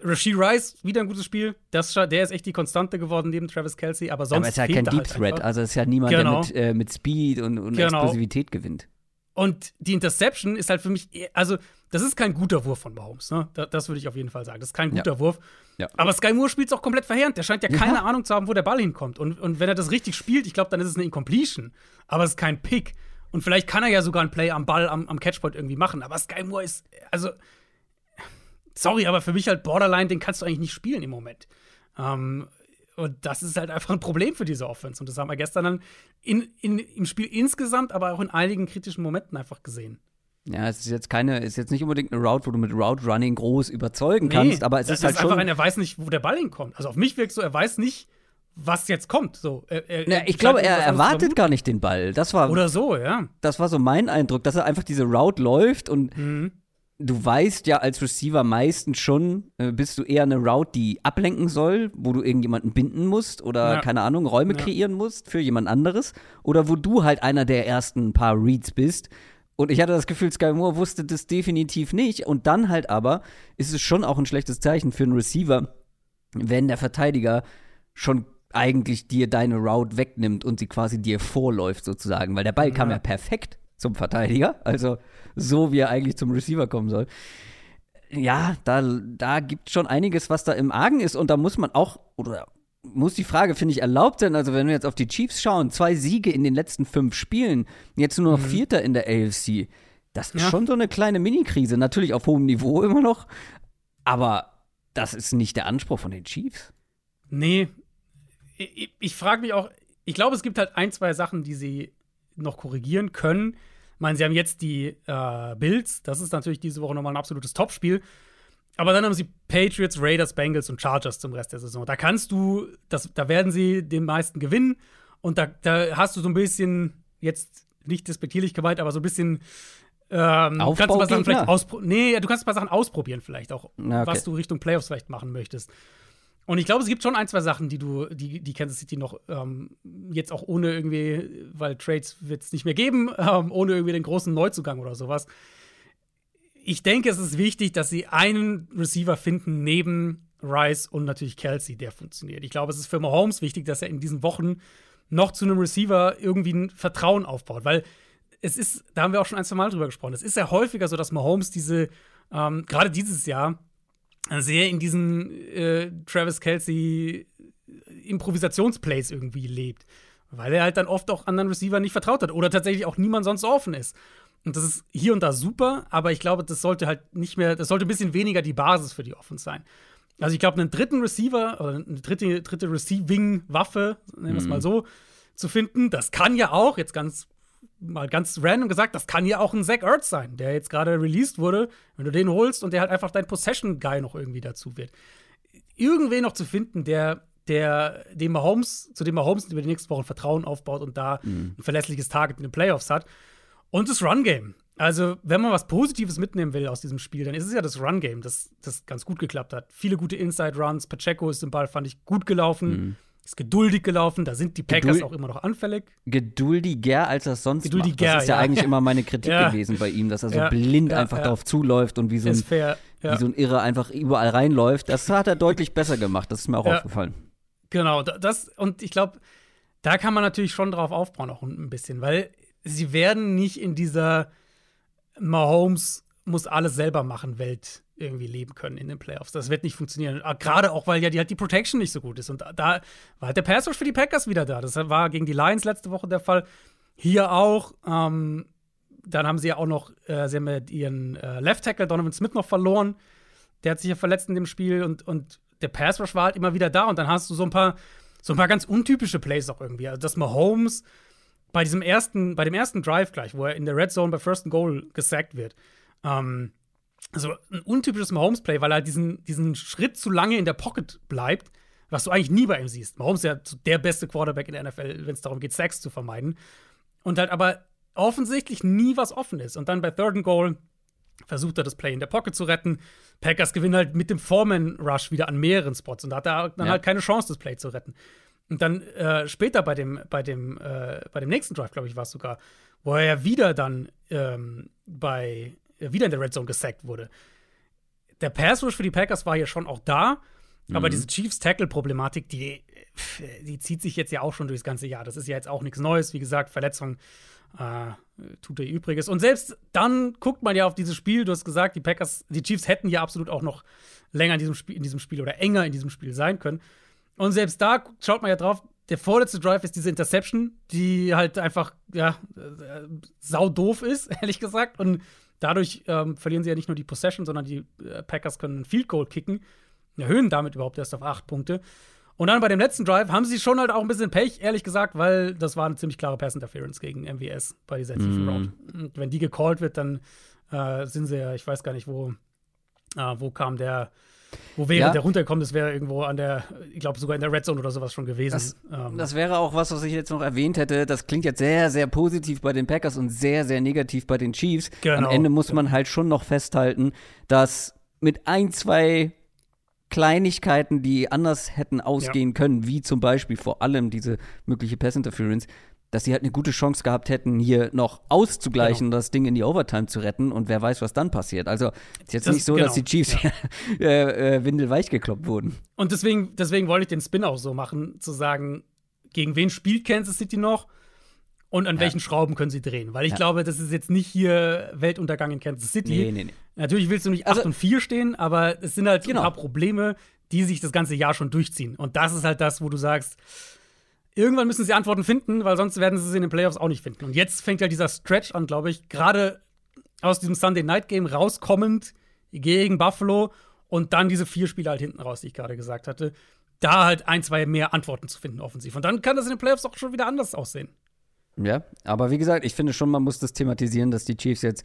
C: Rasheed Rice, wieder ein gutes Spiel. Das, der ist echt die Konstante geworden neben Travis Kelsey, aber sonst. Aber
B: es ist ja kein Deep halt Threat, einfach. also es ist ja niemand, genau. der mit, äh, mit Speed und, und genau. Explosivität gewinnt.
C: Und die Interception ist halt für mich, also das ist kein guter Wurf von Mahomes. Ne? Das, das würde ich auf jeden Fall sagen. Das ist kein guter
B: ja.
C: Wurf.
B: Ja.
C: Aber Sky Moore spielt es auch komplett verheerend. Der scheint ja keine Ahnung zu haben, wo der Ball hinkommt. Und, und wenn er das richtig spielt, ich glaube, dann ist es eine Incompletion. Aber es ist kein Pick. Und vielleicht kann er ja sogar ein Play am Ball, am, am Catchpoint irgendwie machen. Aber Sky Moore ist, also, sorry, aber für mich halt Borderline, den kannst du eigentlich nicht spielen im Moment. Ähm, und das ist halt einfach ein Problem für diese Offense. Und das haben wir gestern dann in, in, im Spiel insgesamt, aber auch in einigen kritischen Momenten einfach gesehen.
B: Ja, es ist jetzt keine, ist jetzt nicht unbedingt eine Route, wo du mit Route Running groß überzeugen kannst, aber es
C: ist
B: halt
C: ist
B: schon.
C: einfach ein, er weiß nicht, wo der Ball hinkommt. Also auf mich wirkt so, er weiß nicht, was jetzt kommt. So, er, er,
B: Na, ich glaube, er erwartet gar nicht den Ball. Das war
C: oder so, ja.
B: Das war so mein Eindruck, dass er einfach diese Route läuft und mhm. Du weißt ja als Receiver meistens schon, äh, bist du eher eine Route, die ablenken soll, wo du irgendjemanden binden musst oder ja. keine Ahnung Räume ja. kreieren musst für jemand anderes oder wo du halt einer der ersten paar Reads bist. Und ich hatte das Gefühl, Sky Moore wusste das definitiv nicht. Und dann halt aber ist es schon auch ein schlechtes Zeichen für einen Receiver, wenn der Verteidiger schon eigentlich dir deine Route wegnimmt und sie quasi dir vorläuft sozusagen, weil der Ball ja. kam ja perfekt zum Verteidiger, also so wie er eigentlich zum Receiver kommen soll. Ja, da, da gibt schon einiges, was da im Argen ist und da muss man auch, oder muss die Frage, finde ich, erlaubt sein, also wenn wir jetzt auf die Chiefs schauen, zwei Siege in den letzten fünf Spielen, jetzt nur noch mhm. Vierter in der AFC, das ist ja. schon so eine kleine Mini-Krise, natürlich auf hohem Niveau immer noch, aber das ist nicht der Anspruch von den Chiefs.
C: Nee, ich, ich frage mich auch, ich glaube, es gibt halt ein, zwei Sachen, die sie noch korrigieren können. Ich meine, sie haben jetzt die äh, Bills, das ist natürlich diese Woche nochmal ein absolutes Topspiel. Aber dann haben sie Patriots, Raiders, Bengals und Chargers zum Rest der Saison. Da kannst du, das, da werden sie den meisten gewinnen. Und da, da hast du so ein bisschen, jetzt nicht despektierlich gemeint, aber so ein bisschen ähm,
B: du kannst ein
C: paar Sachen vielleicht ausprobieren. Nee, du kannst ein paar Sachen ausprobieren, vielleicht auch, Na, okay. was du Richtung Playoffs vielleicht machen möchtest. Und ich glaube, es gibt schon ein, zwei Sachen, die du, die, die Kansas City noch ähm, jetzt auch ohne irgendwie, weil Trades wird es nicht mehr geben, ähm, ohne irgendwie den großen Neuzugang oder sowas. Ich denke, es ist wichtig, dass sie einen Receiver finden neben Rice und natürlich Kelsey, der funktioniert. Ich glaube, es ist für Mahomes wichtig, dass er in diesen Wochen noch zu einem Receiver irgendwie ein Vertrauen aufbaut, weil es ist, da haben wir auch schon ein, zwei Mal drüber gesprochen, es ist ja häufiger so, dass Mahomes diese, ähm, gerade dieses Jahr, sehr in diesen äh, Travis Kelsey Improvisationsplays irgendwie lebt. Weil er halt dann oft auch anderen Receiver nicht vertraut hat oder tatsächlich auch niemand sonst offen ist. Und das ist hier und da super, aber ich glaube, das sollte halt nicht mehr, das sollte ein bisschen weniger die Basis für die Offense sein. Also ich glaube, einen dritten Receiver oder eine dritte, dritte Receiving-Waffe, nennen wir es mal mhm. so, zu finden, das kann ja auch, jetzt ganz mal ganz random gesagt, das kann ja auch ein Zach Ertz sein, der jetzt gerade released wurde, wenn du den holst und der halt einfach dein Possession-Guy noch irgendwie dazu wird. Irgendwen noch zu finden, der, der dem Mahomes, zu dem Mahomes über die nächsten Wochen Vertrauen aufbaut und da mhm. ein verlässliches Target in den Playoffs hat. Und das Run-Game. Also, wenn man was Positives mitnehmen will aus diesem Spiel, dann ist es ja das Run-Game, das, das ganz gut geklappt hat. Viele gute Inside-Runs. Pacheco ist im Ball, fand ich, gut gelaufen. Mhm ist geduldig gelaufen, da sind die Packers Geduld auch immer noch anfällig.
B: Geduldiger, als er es sonst
C: Geduldiger,
B: macht. Das ist ja, ja. eigentlich immer meine Kritik ja. gewesen bei ihm, dass er so ja. blind einfach darauf zuläuft und wie so, ein, wie so ein Irre einfach überall reinläuft. Das hat er deutlich besser gemacht, das ist mir auch aufgefallen.
C: Genau, das, und ich glaube, da kann man natürlich schon drauf aufbauen, auch ein bisschen, weil sie werden nicht in dieser Mahomes muss alles selber machen Welt irgendwie leben können in den Playoffs. Das wird nicht funktionieren. Ah, gerade auch, weil ja die, halt die Protection nicht so gut ist. Und da war halt der Pass für die Packers wieder da. Das war gegen die Lions letzte Woche der Fall. Hier auch. Ähm, dann haben sie ja auch noch, äh, sie haben ja ihren äh, Left Tackle Donovan Smith noch verloren. Der hat sich ja verletzt in dem Spiel und, und der Pass Rush war halt immer wieder da. Und dann hast du so ein paar, so ein paar ganz untypische Plays auch irgendwie. Also, dass Mahomes bei diesem ersten, bei dem ersten Drive gleich, wo er in der Red Zone bei First and Goal gesackt wird, ähm, so ein untypisches Mahomes-Play, weil er diesen, diesen Schritt zu lange in der Pocket bleibt, was du eigentlich nie bei ihm siehst. Mahomes ist ja der beste Quarterback in der NFL, wenn es darum geht, Sacks zu vermeiden. Und halt aber offensichtlich nie was offen ist. Und dann bei Third and Goal versucht er das Play in der Pocket zu retten. Packers gewinnen halt mit dem Foreman-Rush wieder an mehreren Spots und da hat er dann ja. halt keine Chance, das Play zu retten. Und dann äh, später bei dem, bei dem, äh, bei dem nächsten Drive, glaube ich, war es sogar, wo er ja wieder dann ähm, bei wieder in der Red Zone gesackt wurde. Der Pass Rush für die Packers war ja schon auch da, mhm. aber diese Chiefs Tackle Problematik, die die zieht sich jetzt ja auch schon durchs ganze Jahr. Das ist ja jetzt auch nichts Neues. Wie gesagt, Verletzung äh, tut ihr Übriges. Und selbst dann guckt man ja auf dieses Spiel. Du hast gesagt, die Packers, die Chiefs hätten ja absolut auch noch länger in diesem Spiel, in diesem Spiel oder enger in diesem Spiel sein können. Und selbst da schaut man ja drauf, der vorletzte Drive ist diese Interception, die halt einfach, ja, äh, sau doof ist, ehrlich gesagt. Und dadurch ähm, verlieren sie ja nicht nur die Possession, sondern die äh, Packers können einen Field Goal kicken, erhöhen damit überhaupt erst auf acht Punkte. Und dann bei dem letzten Drive haben sie schon halt auch ein bisschen Pech, ehrlich gesagt, weil das war eine ziemlich klare Pass Interference gegen MWS bei dieser tiefen mm. Route. Und wenn die gecallt wird, dann äh, sind sie ja, ich weiß gar nicht, wo, äh, wo kam der, wo wäre ja. der runtergekommen? Das wäre irgendwo an der, ich glaube sogar in der Red Zone oder sowas schon gewesen.
B: Das, ähm. das, wäre auch was, was ich jetzt noch erwähnt hätte. Das klingt jetzt sehr, sehr positiv bei den Packers und sehr, sehr negativ bei den Chiefs. Genau. Am Ende muss man halt schon noch festhalten, dass mit ein, zwei Kleinigkeiten, die anders hätten ausgehen ja. können, wie zum Beispiel vor allem diese mögliche Pass Interference, dass sie halt eine gute Chance gehabt hätten, hier noch auszugleichen, genau. das Ding in die Overtime zu retten und wer weiß, was dann passiert. Also ist jetzt das, nicht so, genau. dass die Chiefs ja. äh, äh, windelweich gekloppt wurden.
C: Und deswegen, deswegen wollte ich den Spin auch so machen, zu sagen, gegen wen spielt Kansas City noch und an ja. welchen Schrauben können sie drehen. Weil ich ja. glaube, das ist jetzt nicht hier Weltuntergang in Kansas City. Nee, nee, nee. Natürlich willst du nicht 8 also, und 4 stehen, aber es sind halt genau. ein paar Probleme, die sich das ganze Jahr schon durchziehen. Und das ist halt das, wo du sagst, irgendwann müssen sie Antworten finden, weil sonst werden sie sie in den Playoffs auch nicht finden. Und jetzt fängt ja dieser Stretch an, glaube ich, gerade aus diesem Sunday Night Game rauskommend gegen Buffalo und dann diese vier Spiele halt hinten raus, die ich gerade gesagt hatte. Da halt ein, zwei mehr Antworten zu finden offensiv. Und dann kann das in den Playoffs auch schon wieder anders aussehen.
B: Ja, aber wie gesagt, ich finde schon, man muss das thematisieren, dass die Chiefs jetzt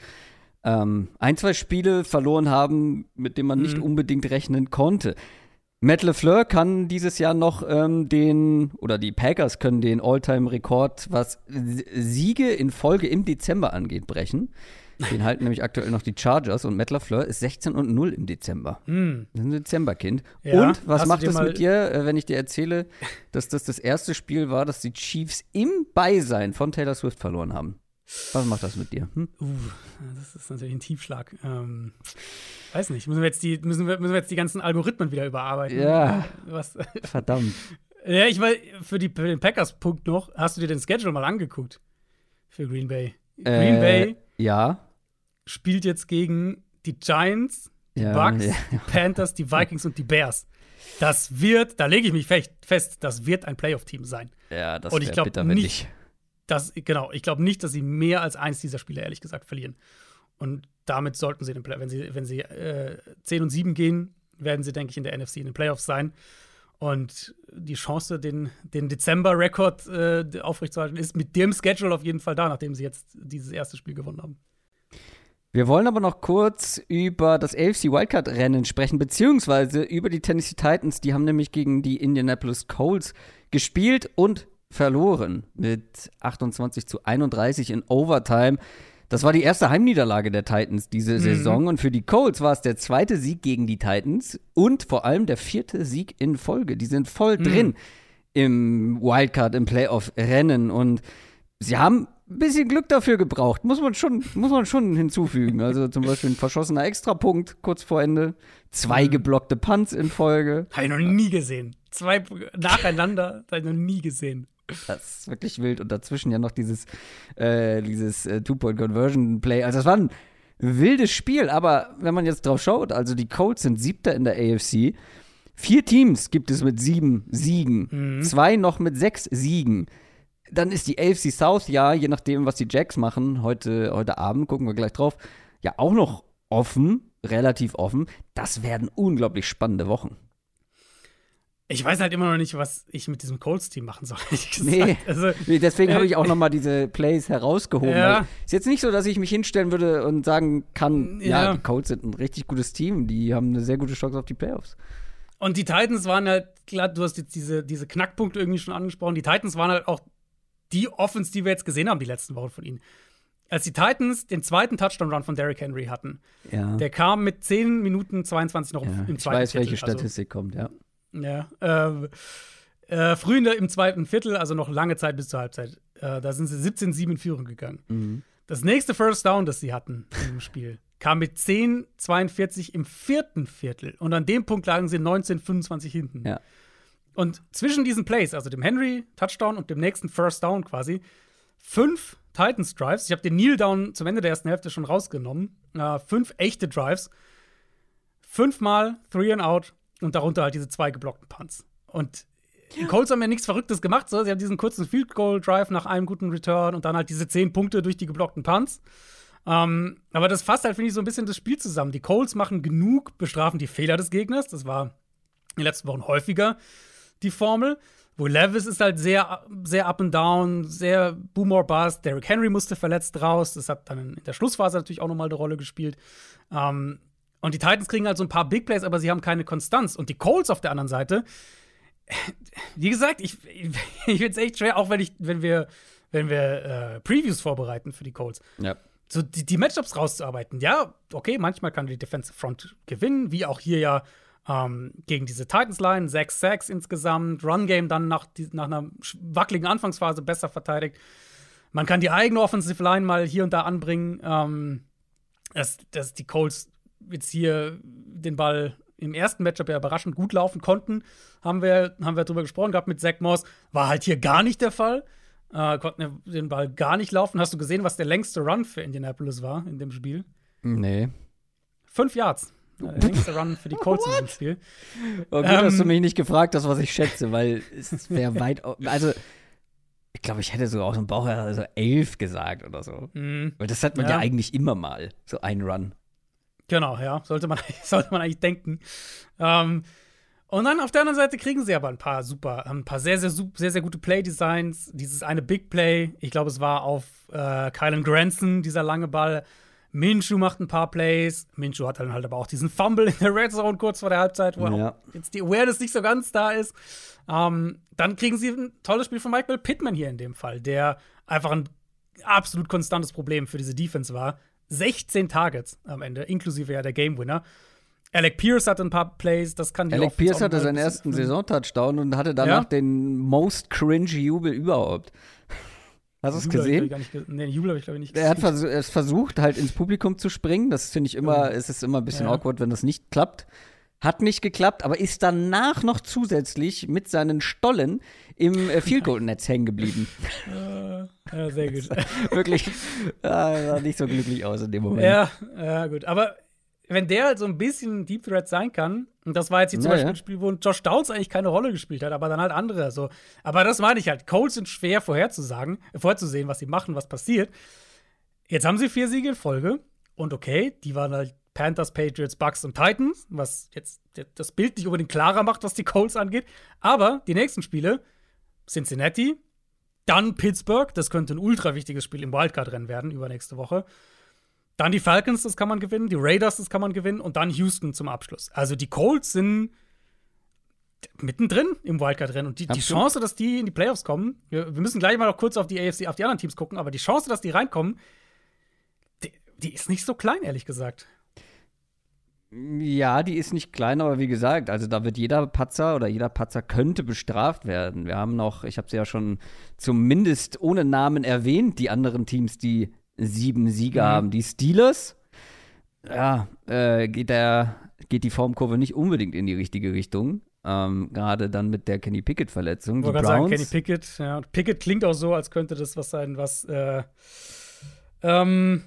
B: ähm, ein, zwei Spiele verloren haben, mit denen man mhm. nicht unbedingt rechnen konnte. Matt LeFleur kann dieses Jahr noch ähm, den, oder die Packers können den All-Time-Rekord, was Siege in Folge im Dezember angeht, brechen. Den halten nämlich aktuell noch die Chargers und Matt LaFleur ist 16 und 0 im Dezember. Mm. Das ist ein Dezemberkind. Ja, und was macht das mit dir, äh, wenn ich dir erzähle, dass das das erste Spiel war, dass die Chiefs im Beisein von Taylor Swift verloren haben? Was macht das mit dir? Hm?
C: Uh, das ist natürlich ein Tiefschlag. Ähm, weiß nicht, müssen wir, jetzt die, müssen, wir, müssen wir jetzt die ganzen Algorithmen wieder überarbeiten?
B: Ja. Was? Verdammt.
C: Ja, ich meine, für, die, für den Packers-Punkt noch, hast du dir den Schedule mal angeguckt? Für Green Bay. Green
B: äh, Bay. Ja
C: spielt jetzt gegen die Giants, die ja, Bucks, ja. die Panthers, die Vikings und die Bears. Das wird, da lege ich mich fest, das wird ein Playoff-Team sein.
B: Ja, das
C: Und ich glaube nicht, dass, genau, ich glaube nicht, dass sie mehr als eins dieser Spiele, ehrlich gesagt, verlieren. Und damit sollten sie, den Play wenn sie, wenn sie äh, 10 und 7 gehen, werden sie, denke ich, in der NFC in den Playoffs sein. Und die Chance, den, den Dezember-Rekord äh, aufrechtzuerhalten, ist mit dem Schedule auf jeden Fall da, nachdem sie jetzt dieses erste Spiel gewonnen haben.
B: Wir wollen aber noch kurz über das AFC Wildcard-Rennen sprechen, beziehungsweise über die Tennessee Titans. Die haben nämlich gegen die Indianapolis Colts gespielt und verloren mit 28 zu 31 in Overtime. Das war die erste Heimniederlage der Titans diese mhm. Saison und für die Colts war es der zweite Sieg gegen die Titans und vor allem der vierte Sieg in Folge. Die sind voll mhm. drin im Wildcard, im Playoff-Rennen und sie haben ein bisschen Glück dafür gebraucht, muss man schon, muss man schon hinzufügen. Also zum Beispiel ein verschossener Extrapunkt kurz vor Ende, zwei mhm. geblockte Punts in Folge.
C: Habe ich noch nie gesehen. Zwei nacheinander, habe ich noch nie gesehen.
B: Das ist wirklich wild. Und dazwischen ja noch dieses, äh, dieses äh, Two-Point-Conversion-Play. Also das war ein wildes Spiel, aber wenn man jetzt drauf schaut, also die Colts sind siebter in der AFC. Vier Teams gibt es mit sieben Siegen, mhm. zwei noch mit sechs Siegen dann ist die AFC South ja, je nachdem, was die Jacks machen, heute, heute Abend, gucken wir gleich drauf, ja auch noch offen, relativ offen. Das werden unglaublich spannende Wochen.
C: Ich weiß halt immer noch nicht, was ich mit diesem Colts-Team machen soll.
B: Nee, also, deswegen äh, habe ich auch noch mal diese Plays herausgehoben. Ja. Ist jetzt nicht so, dass ich mich hinstellen würde und sagen kann, ja. ja, die Colts sind ein richtig gutes Team, die haben eine sehr gute Chance auf die Playoffs.
C: Und die Titans waren halt, klar, du hast jetzt diese, diese Knackpunkte irgendwie schon angesprochen, die Titans waren halt auch die Offense, die wir jetzt gesehen haben, die letzten Wochen von ihnen. Als die Titans den zweiten Touchdown-Run von Derrick Henry hatten, ja. der kam mit 10 Minuten 22 noch ja,
B: im zweiten Ich weiß, Viertel. welche also Statistik also, kommt, ja.
C: Ja. Äh, äh, früh in der, im zweiten Viertel, also noch lange Zeit bis zur Halbzeit, äh, da sind sie 17-7 in Führung gegangen. Mhm. Das nächste First Down, das sie hatten im Spiel, kam mit 10-42 im vierten Viertel. Und an dem Punkt lagen sie 19-25 hinten.
B: Ja.
C: Und zwischen diesen Plays, also dem Henry-Touchdown und dem nächsten First Down quasi, fünf Titans Drives. Ich habe den Kneel Down zum Ende der ersten Hälfte schon rausgenommen. Äh, fünf echte Drives. Fünfmal Three and Out und darunter halt diese zwei geblockten Punts. Und die Colts haben ja nichts Verrücktes gemacht. So. Sie haben diesen kurzen Field Goal Drive nach einem guten Return und dann halt diese zehn Punkte durch die geblockten Punts. Ähm, aber das fasst halt, finde ich, so ein bisschen das Spiel zusammen. Die Colts machen genug, bestrafen die Fehler des Gegners. Das war in den letzten Wochen häufiger die Formel. Wo Levis ist halt sehr, sehr up and down, sehr boom or bust. Derrick Henry musste verletzt raus. Das hat dann in der Schlussphase natürlich auch nochmal eine Rolle gespielt. Ähm, und die Titans kriegen halt so ein paar Big Plays, aber sie haben keine Konstanz. Und die Colts auf der anderen Seite, wie gesagt, ich, ich, ich finde es echt schwer, auch wenn, ich, wenn wir, wenn wir äh, Previews vorbereiten für die Colts.
B: Ja.
C: So die, die Matchups rauszuarbeiten. Ja, okay, manchmal kann die Defensive Front gewinnen, wie auch hier ja ähm, gegen diese Titans-Line. Sechs Sacks insgesamt. Run-Game dann nach, nach einer wackeligen Anfangsphase besser verteidigt. Man kann die eigene Offensive Line mal hier und da anbringen. Ähm, dass, dass die Colts jetzt hier den Ball im ersten Matchup ja überraschend gut laufen konnten, haben wir, haben wir drüber gesprochen gehabt mit Zach Moss. War halt hier gar nicht der Fall. Äh, konnten den Ball gar nicht laufen. Hast du gesehen, was der längste Run für Indianapolis war in dem Spiel?
B: Nee.
C: Fünf Yards. Der längste Run für die Colts in dem Spiel.
B: Oh, gut, ähm, dass du mich nicht gefragt hast, was ich schätze, weil es wäre weit. Also, ich glaube, ich hätte sogar aus dem Bauch also elf gesagt oder so. Mm, weil das hat man ja. ja eigentlich immer mal, so ein Run.
C: Genau, ja, sollte man, sollte man eigentlich denken. Ähm, und dann auf der anderen Seite kriegen sie aber ein paar super, ein paar sehr, sehr, sehr, sehr gute Play-Designs. Dieses eine Big Play, ich glaube, es war auf äh, Kylan Granson, dieser lange Ball. Minshu macht ein paar Plays. Minshu hat dann halt aber auch diesen Fumble in der Red Zone kurz vor der Halbzeit, wo ja. jetzt die Awareness nicht so ganz da ist. Ähm, dann kriegen sie ein tolles Spiel von Michael Pittman hier in dem Fall, der einfach ein absolut konstantes Problem für diese Defense war. 16 Targets am Ende, inklusive ja der Game Winner. Alec Pierce hatte ein paar Plays, das kann die
B: Alec Pierce hatte seinen ersten Saison-Touchdown und hatte danach ja? den most cringe Jubel überhaupt. Hast du es gesehen?
C: Ge nee, Jubel habe ich glaube ich nicht
B: gesehen. Er hat vers es versucht, halt ins Publikum zu springen. Das finde ich immer, mhm. es ist immer ein bisschen ja. awkward, wenn das nicht klappt. Hat nicht geklappt, aber ist danach noch zusätzlich mit seinen Stollen im äh, Field Goal Netz hängen geblieben.
C: ja, sehr gut.
B: Wirklich äh, sah nicht so glücklich aus in dem Moment.
C: Ja, ja, gut. Aber wenn der halt so ein bisschen Deep Threat sein kann, und das war jetzt hier zum naja. Beispiel ein Spiel, wo Josh Downs eigentlich keine Rolle gespielt hat, aber dann halt andere. So. Aber das meine ich halt. Colts sind schwer vorherzusagen, vorherzusehen, was sie machen, was passiert. Jetzt haben sie vier Siege in Folge. Und okay, die waren halt Panthers, Patriots, Bucks und Titans, was jetzt das Bild nicht unbedingt klarer macht, was die Colts angeht. Aber die nächsten Spiele, Cincinnati, dann Pittsburgh, das könnte ein ultra wichtiges Spiel im Wildcard-Rennen werden übernächste Woche. Dann die Falcons, das kann man gewinnen, die Raiders, das kann man gewinnen und dann Houston zum Abschluss. Also die Colts sind mittendrin im Wildcard-Rennen und die, die, Chance, dass die in die Playoffs kommen, wir, wir, müssen gleich mal noch kurz auf die AFC, auf die anderen Teams gucken, aber die Chance, dass die reinkommen, die, die ist nicht so klein, ehrlich gesagt.
B: Ja, die ist nicht klein, aber wie gesagt, also da wird jeder Patzer oder jeder Patzer könnte bestraft werden. Wir haben noch, ich habe sie ja schon zumindest ohne Namen erwähnt, die anderen Teams, die sieben Sieger mhm. haben. Die Steelers, ja, äh, geht, der, geht die Formkurve nicht unbedingt in die richtige Richtung. Ähm, Gerade dann mit der Kenny Pickett-Verletzung.
C: Ich wollte sagen, Kenny Pickett, ja. Pickett klingt auch so, als könnte das was sein, was äh, ähm,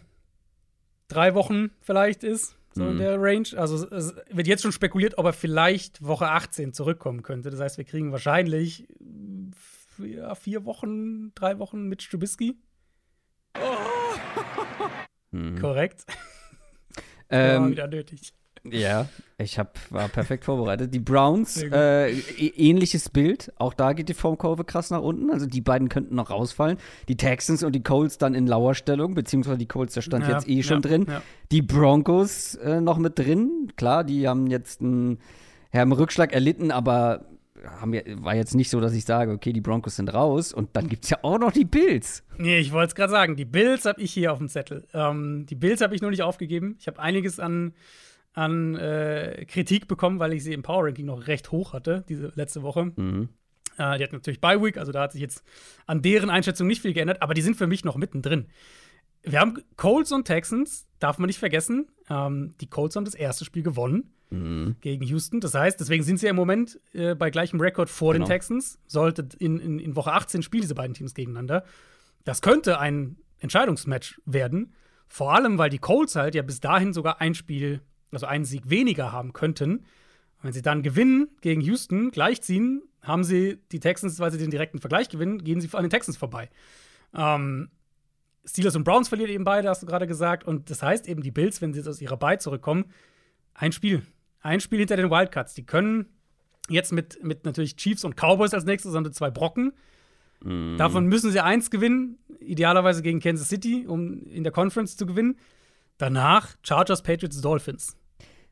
C: drei Wochen vielleicht ist, so mhm. in der Range. Also es wird jetzt schon spekuliert, ob er vielleicht Woche 18 zurückkommen könnte. Das heißt, wir kriegen wahrscheinlich ja, vier Wochen, drei Wochen mit Strubisky. Hm. Korrekt.
B: Ähm,
C: war wieder nötig.
B: Ja, ich hab, war perfekt vorbereitet. Die Browns, äh, ähnliches Bild. Auch da geht die Formkurve krass nach unten. Also die beiden könnten noch rausfallen. Die Texans und die Colts dann in Lauerstellung, beziehungsweise die Colts, da stand ja, jetzt eh schon ja, drin. Ja. Die Broncos äh, noch mit drin. Klar, die haben jetzt einen, haben einen Rückschlag erlitten, aber haben war jetzt nicht so, dass ich sage, okay, die Broncos sind raus und dann gibt es ja auch noch die Bills.
C: Nee, ich wollte es gerade sagen, die Bills habe ich hier auf dem Zettel. Ähm, die Bills habe ich nur nicht aufgegeben. Ich habe einiges an, an äh, Kritik bekommen, weil ich sie im Power Ranking noch recht hoch hatte, diese letzte Woche. Mhm. Äh, die hat natürlich Bye Week, also da hat sich jetzt an deren Einschätzung nicht viel geändert, aber die sind für mich noch mittendrin. Wir haben Colts und Texans, darf man nicht vergessen. Ähm, die Colts haben das erste Spiel gewonnen. mhm. gegen Houston. Das heißt, deswegen sind sie ja im Moment äh, bei gleichem Rekord vor genau. den Texans. Sollte in, in, in Woche 18 spielen diese beiden Teams gegeneinander. Das könnte ein Entscheidungsmatch werden. Vor allem, weil die Colts halt ja bis dahin sogar ein Spiel, also einen Sieg weniger haben könnten. wenn sie dann gewinnen gegen Houston, gleichziehen, haben sie die Texans, weil sie den direkten Vergleich gewinnen, gehen sie an den Texans vorbei. Ähm, Steelers und Browns verlieren eben beide, hast du gerade gesagt. Und das heißt eben, die Bills, wenn sie jetzt aus ihrer Bye zurückkommen, ein Spiel. Ein Spiel hinter den Wildcards. Die können jetzt mit, mit natürlich Chiefs und Cowboys als nächstes, haben zwei Brocken. Mm. Davon müssen sie eins gewinnen, idealerweise gegen Kansas City, um in der Conference zu gewinnen. Danach Chargers, Patriots, Dolphins.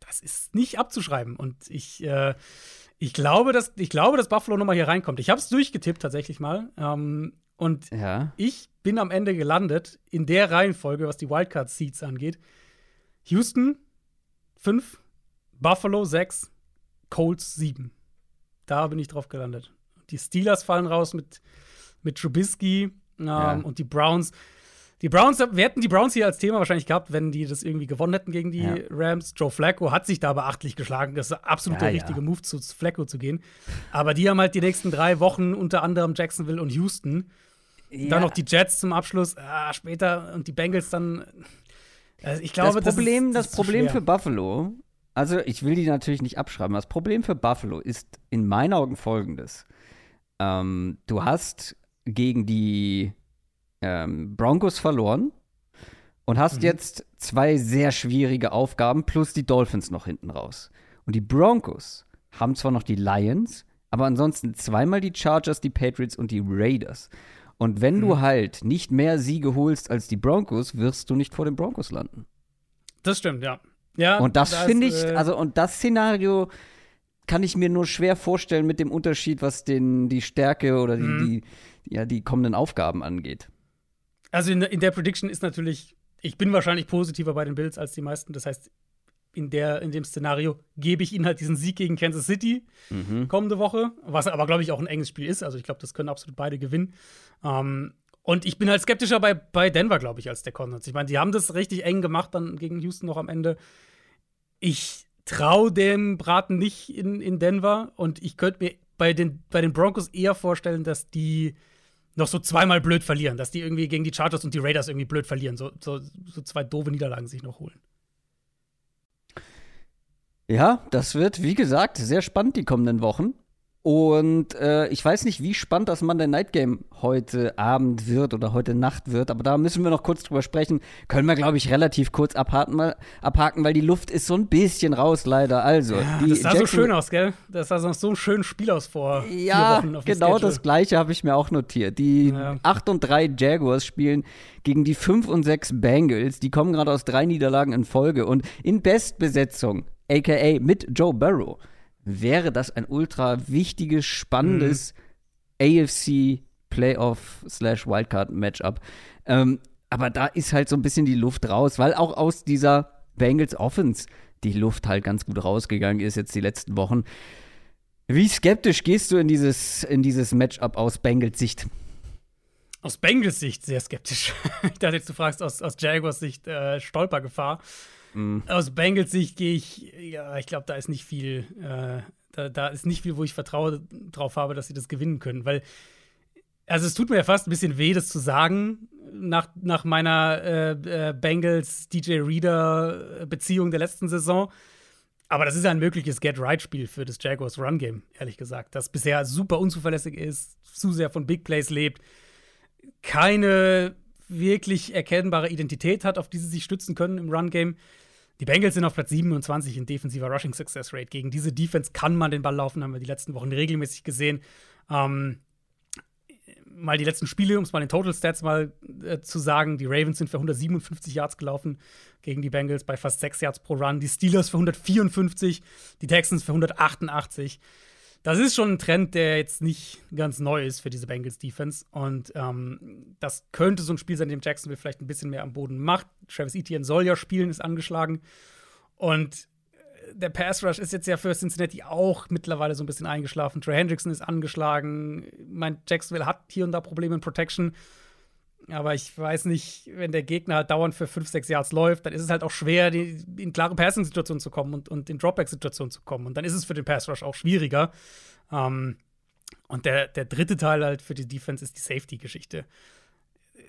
C: Das ist nicht abzuschreiben. Und ich, äh, ich, glaube, dass, ich glaube, dass Buffalo nochmal hier reinkommt. Ich habe es durchgetippt tatsächlich mal. Ähm, und ja. ich bin am Ende gelandet in der Reihenfolge, was die Wildcard-Seats angeht. Houston 5, Buffalo 6, Colts 7. Da bin ich drauf gelandet. Die Steelers fallen raus mit, mit Trubisky ähm, ja. und die Browns. Die Browns, wir hätten die Browns hier als Thema wahrscheinlich gehabt, wenn die das irgendwie gewonnen hätten gegen die ja. Rams. Joe Flacco hat sich da beachtlich geschlagen. Das ist absolut ja, der richtige Move, zu Flacco zu gehen. Aber die haben halt die nächsten drei Wochen unter anderem Jacksonville und Houston. Ja. Dann noch die Jets zum Abschluss, ah, später und die Bengals dann. Also ich glaube,
B: das Problem,
C: das,
B: ist, das, das Problem für Buffalo, also ich will die natürlich nicht abschreiben. Das Problem für Buffalo ist in meinen Augen folgendes: ähm, Du hast gegen die ähm, Broncos verloren und hast mhm. jetzt zwei sehr schwierige Aufgaben plus die Dolphins noch hinten raus. Und die Broncos haben zwar noch die Lions, aber ansonsten zweimal die Chargers, die Patriots und die Raiders. Und wenn mhm. du halt nicht mehr Siege holst als die Broncos, wirst du nicht vor den Broncos landen.
C: Das stimmt, ja. Ja,
B: und das, das finde ich, äh also und das Szenario kann ich mir nur schwer vorstellen mit dem Unterschied, was den, die Stärke oder die, mhm. die, ja, die kommenden Aufgaben angeht.
C: Also in, in der Prediction ist natürlich, ich bin wahrscheinlich positiver bei den Bills als die meisten. Das heißt, in, der, in dem Szenario gebe ich ihnen halt diesen Sieg gegen Kansas City mhm. kommende Woche, was aber, glaube ich, auch ein enges Spiel ist. Also ich glaube, das können absolut beide gewinnen. Ähm, und ich bin halt skeptischer bei, bei Denver, glaube ich, als der Cardinals. Ich meine, die haben das richtig eng gemacht dann gegen Houston noch am Ende. Ich traue dem Braten nicht in, in Denver und ich könnte mir bei den, bei den Broncos eher vorstellen, dass die noch so zweimal blöd verlieren, dass die irgendwie gegen die Chargers und die Raiders irgendwie blöd verlieren, so, so, so zwei doofe Niederlagen sich noch holen.
B: Ja, das wird, wie gesagt, sehr spannend die kommenden Wochen. Und äh, ich weiß nicht, wie spannend das Monday Night Game heute Abend wird oder heute Nacht wird, aber da müssen wir noch kurz drüber sprechen. Können wir, glaube ich, relativ kurz abhaken, mal, abhaken, weil die Luft ist so ein bisschen raus, leider. Also, ja,
C: das sah Jackson so schön aus, gell? Das sah so ein schönes Spiel aus vor
B: ja,
C: vier Wochen. Auf
B: genau das Gleiche habe ich mir auch notiert. Die ja. 8 und 3 Jaguars spielen gegen die 5 und 6 Bengals. Die kommen gerade aus drei Niederlagen in Folge und in Bestbesetzung, aka mit Joe Burrow wäre das ein ultra wichtiges, spannendes mhm. AFC Playoff slash Wildcard Matchup. Ähm, aber da ist halt so ein bisschen die Luft raus, weil auch aus dieser Bengals Offense die Luft halt ganz gut rausgegangen ist jetzt die letzten Wochen. Wie skeptisch gehst du in dieses, in dieses Matchup aus Bengals Sicht?
C: Aus Bengals Sicht sehr skeptisch. ich dachte jetzt, du fragst aus, aus Jaguars Sicht äh, Stolpergefahr. Mhm. Aus Bengals Sicht gehe ich, ja, ich glaube, da ist nicht viel, äh, da, da, ist nicht viel, wo ich Vertrauen drauf habe, dass sie das gewinnen können. Weil, also es tut mir ja fast ein bisschen weh, das zu sagen, nach, nach meiner äh, äh, Bengals-DJ Reader-Beziehung der letzten Saison. Aber das ist ein mögliches Get-Right-Spiel für das Jaguars Run-Game, ehrlich gesagt. Das bisher super unzuverlässig ist, zu sehr von Big Plays lebt, keine wirklich erkennbare Identität hat, auf die sie sich stützen können im Run-Game. Die Bengals sind auf Platz 27 in defensiver Rushing Success Rate. Gegen diese Defense kann man den Ball laufen, haben wir die letzten Wochen regelmäßig gesehen. Ähm, mal die letzten Spiele, um es mal in Total Stats mal äh, zu sagen, die Ravens sind für 157 Yards gelaufen gegen die Bengals bei fast 6 Yards pro Run, die Steelers für 154, die Texans für 188 das ist schon ein Trend, der jetzt nicht ganz neu ist für diese Bengals Defense. Und ähm, das könnte so ein Spiel sein, in dem Jacksonville vielleicht ein bisschen mehr am Boden macht. Travis Etienne soll ja spielen, ist angeschlagen. Und äh, der Pass Rush ist jetzt ja für Cincinnati auch mittlerweile so ein bisschen eingeschlafen. Trey Hendrickson ist angeschlagen. Mein Jacksonville hat hier und da Probleme in Protection. Aber ich weiß nicht, wenn der Gegner halt dauernd für 5, 6 Yards läuft, dann ist es halt auch schwer, die, in klare Passing-Situationen zu kommen und, und in Dropback-Situationen zu kommen. Und dann ist es für den Pass-Rush auch schwieriger. Ähm, und der, der dritte Teil halt für die Defense ist die Safety-Geschichte.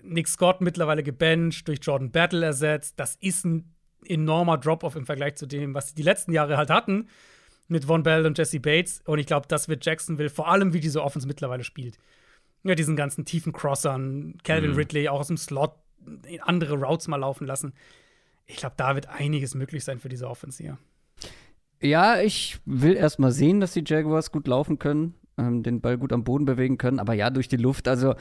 C: Nick Scott mittlerweile gebencht, durch Jordan Battle ersetzt. Das ist ein enormer Drop-off im Vergleich zu dem, was sie die letzten Jahre halt hatten mit Von Bell und Jesse Bates. Und ich glaube, das wird Jacksonville, vor allem wie diese Offense mittlerweile spielt. Ja, diesen ganzen tiefen Crossern, Calvin mhm. Ridley auch aus dem Slot andere Routes mal laufen lassen. Ich glaube, da wird einiges möglich sein für diese Offense hier.
B: Ja, ich will erst mal sehen, dass die Jaguars gut laufen können, ähm, den Ball gut am Boden bewegen können, aber ja, durch die Luft. Also,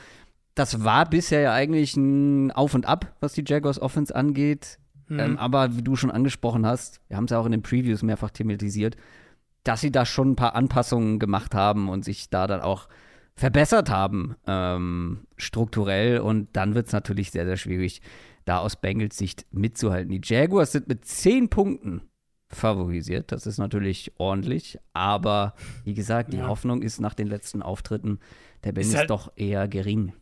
B: das war bisher ja eigentlich ein Auf und Ab, was die Jaguars Offense angeht. Mhm. Ähm, aber wie du schon angesprochen hast, wir haben es ja auch in den Previews mehrfach thematisiert, dass sie da schon ein paar Anpassungen gemacht haben und sich da dann auch verbessert haben, ähm, strukturell. Und dann wird es natürlich sehr, sehr schwierig, da aus Bengals Sicht mitzuhalten. Die Jaguars sind mit zehn Punkten favorisiert. Das ist natürlich ordentlich. Aber wie gesagt, die ja. Hoffnung ist nach den letzten Auftritten der Bengals halt, doch eher gering.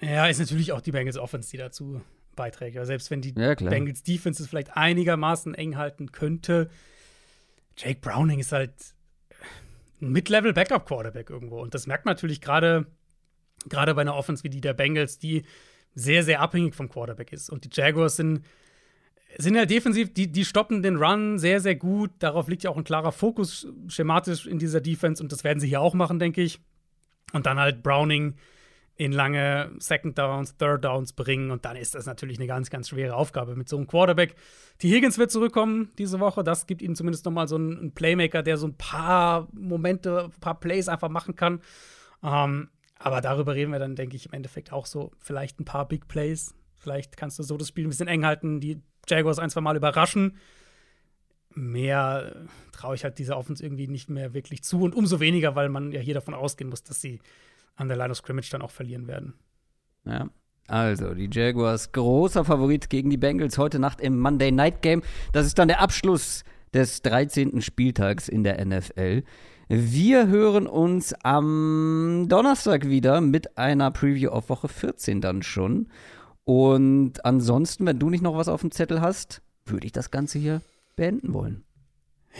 C: Ja, ist natürlich auch die Bengals Offense, die dazu beiträgt. Aber selbst wenn die ja, Bengals Defense es vielleicht einigermaßen eng halten könnte, Jake Browning ist halt ein Mid-Level-Backup-Quarterback irgendwo. Und das merkt man natürlich gerade gerade bei einer Offense wie die der Bengals, die sehr, sehr abhängig vom Quarterback ist. Und die Jaguars sind, sind ja defensiv, die, die stoppen den Run sehr, sehr gut. Darauf liegt ja auch ein klarer Fokus schematisch in dieser Defense und das werden sie hier auch machen, denke ich. Und dann halt Browning in lange Second Downs, Third Downs bringen. Und dann ist das natürlich eine ganz, ganz schwere Aufgabe mit so einem Quarterback. Die Higgins wird zurückkommen diese Woche. Das gibt ihnen zumindest nochmal so einen Playmaker, der so ein paar Momente, ein paar Plays einfach machen kann. Ähm, aber darüber reden wir dann, denke ich, im Endeffekt auch so. Vielleicht ein paar Big Plays. Vielleicht kannst du so das Spiel ein bisschen eng halten, die Jaguars ein, zwei Mal überraschen. Mehr traue ich halt dieser Offense irgendwie nicht mehr wirklich zu. Und umso weniger, weil man ja hier davon ausgehen muss, dass sie an der Line of Scrimmage dann auch verlieren werden.
B: Ja. Also, die Jaguars großer Favorit gegen die Bengals heute Nacht im Monday Night Game. Das ist dann der Abschluss des 13. Spieltags in der NFL. Wir hören uns am Donnerstag wieder mit einer Preview auf Woche 14 dann schon. Und ansonsten, wenn du nicht noch was auf dem Zettel hast, würde ich das Ganze hier beenden wollen.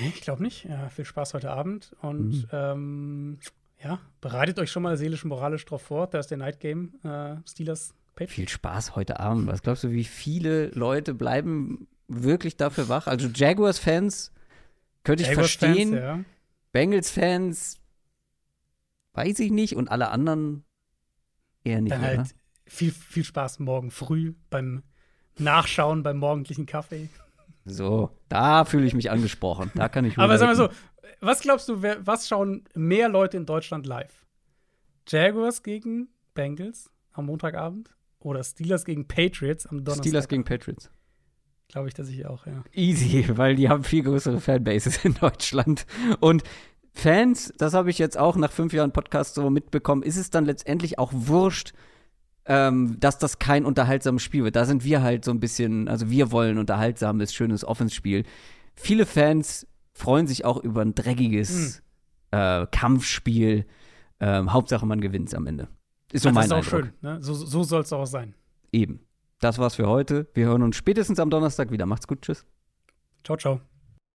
C: Ich glaube nicht. Ja, viel Spaß heute Abend und mhm. ähm, ja, bereitet euch schon mal seelisch und moralisch drauf vor. Da ist der Night Game äh, Steelers
B: Page. Viel Spaß heute Abend. Was glaubst du, wie viele Leute bleiben wirklich dafür wach? Also Jaguars-Fans könnte ich Jaguars verstehen. Fans, ja. Bengals-Fans weiß ich nicht und alle anderen eher nicht.
C: Dann halt viel, viel Spaß morgen früh beim Nachschauen, beim morgendlichen Kaffee.
B: So, da fühle ich mich angesprochen. Da kann ich.
C: Aber sag mal so, was glaubst du, wer, was schauen mehr Leute in Deutschland live? Jaguars gegen Bengals am Montagabend oder Steelers gegen Patriots am Donnerstag?
B: Steelers gegen Patriots.
C: Glaube ich, dass ich auch, ja.
B: Easy, weil die haben viel größere Fanbases in Deutschland. Und Fans, das habe ich jetzt auch nach fünf Jahren Podcast so mitbekommen, ist es dann letztendlich auch wurscht, ähm, dass das kein unterhaltsames Spiel wird. Da sind wir halt so ein bisschen, also wir wollen unterhaltsames, schönes Offenspiel. Viele Fans freuen sich auch über ein dreckiges mhm. äh, Kampfspiel. Ähm, Hauptsache, man gewinnt am Ende. Ist so Ach, mein Das ist auch Eindruck.
C: schön. Ne? So, so soll es auch sein.
B: Eben. Das war's für heute. Wir hören uns spätestens am Donnerstag wieder. Macht's gut. Tschüss.
C: Ciao, ciao.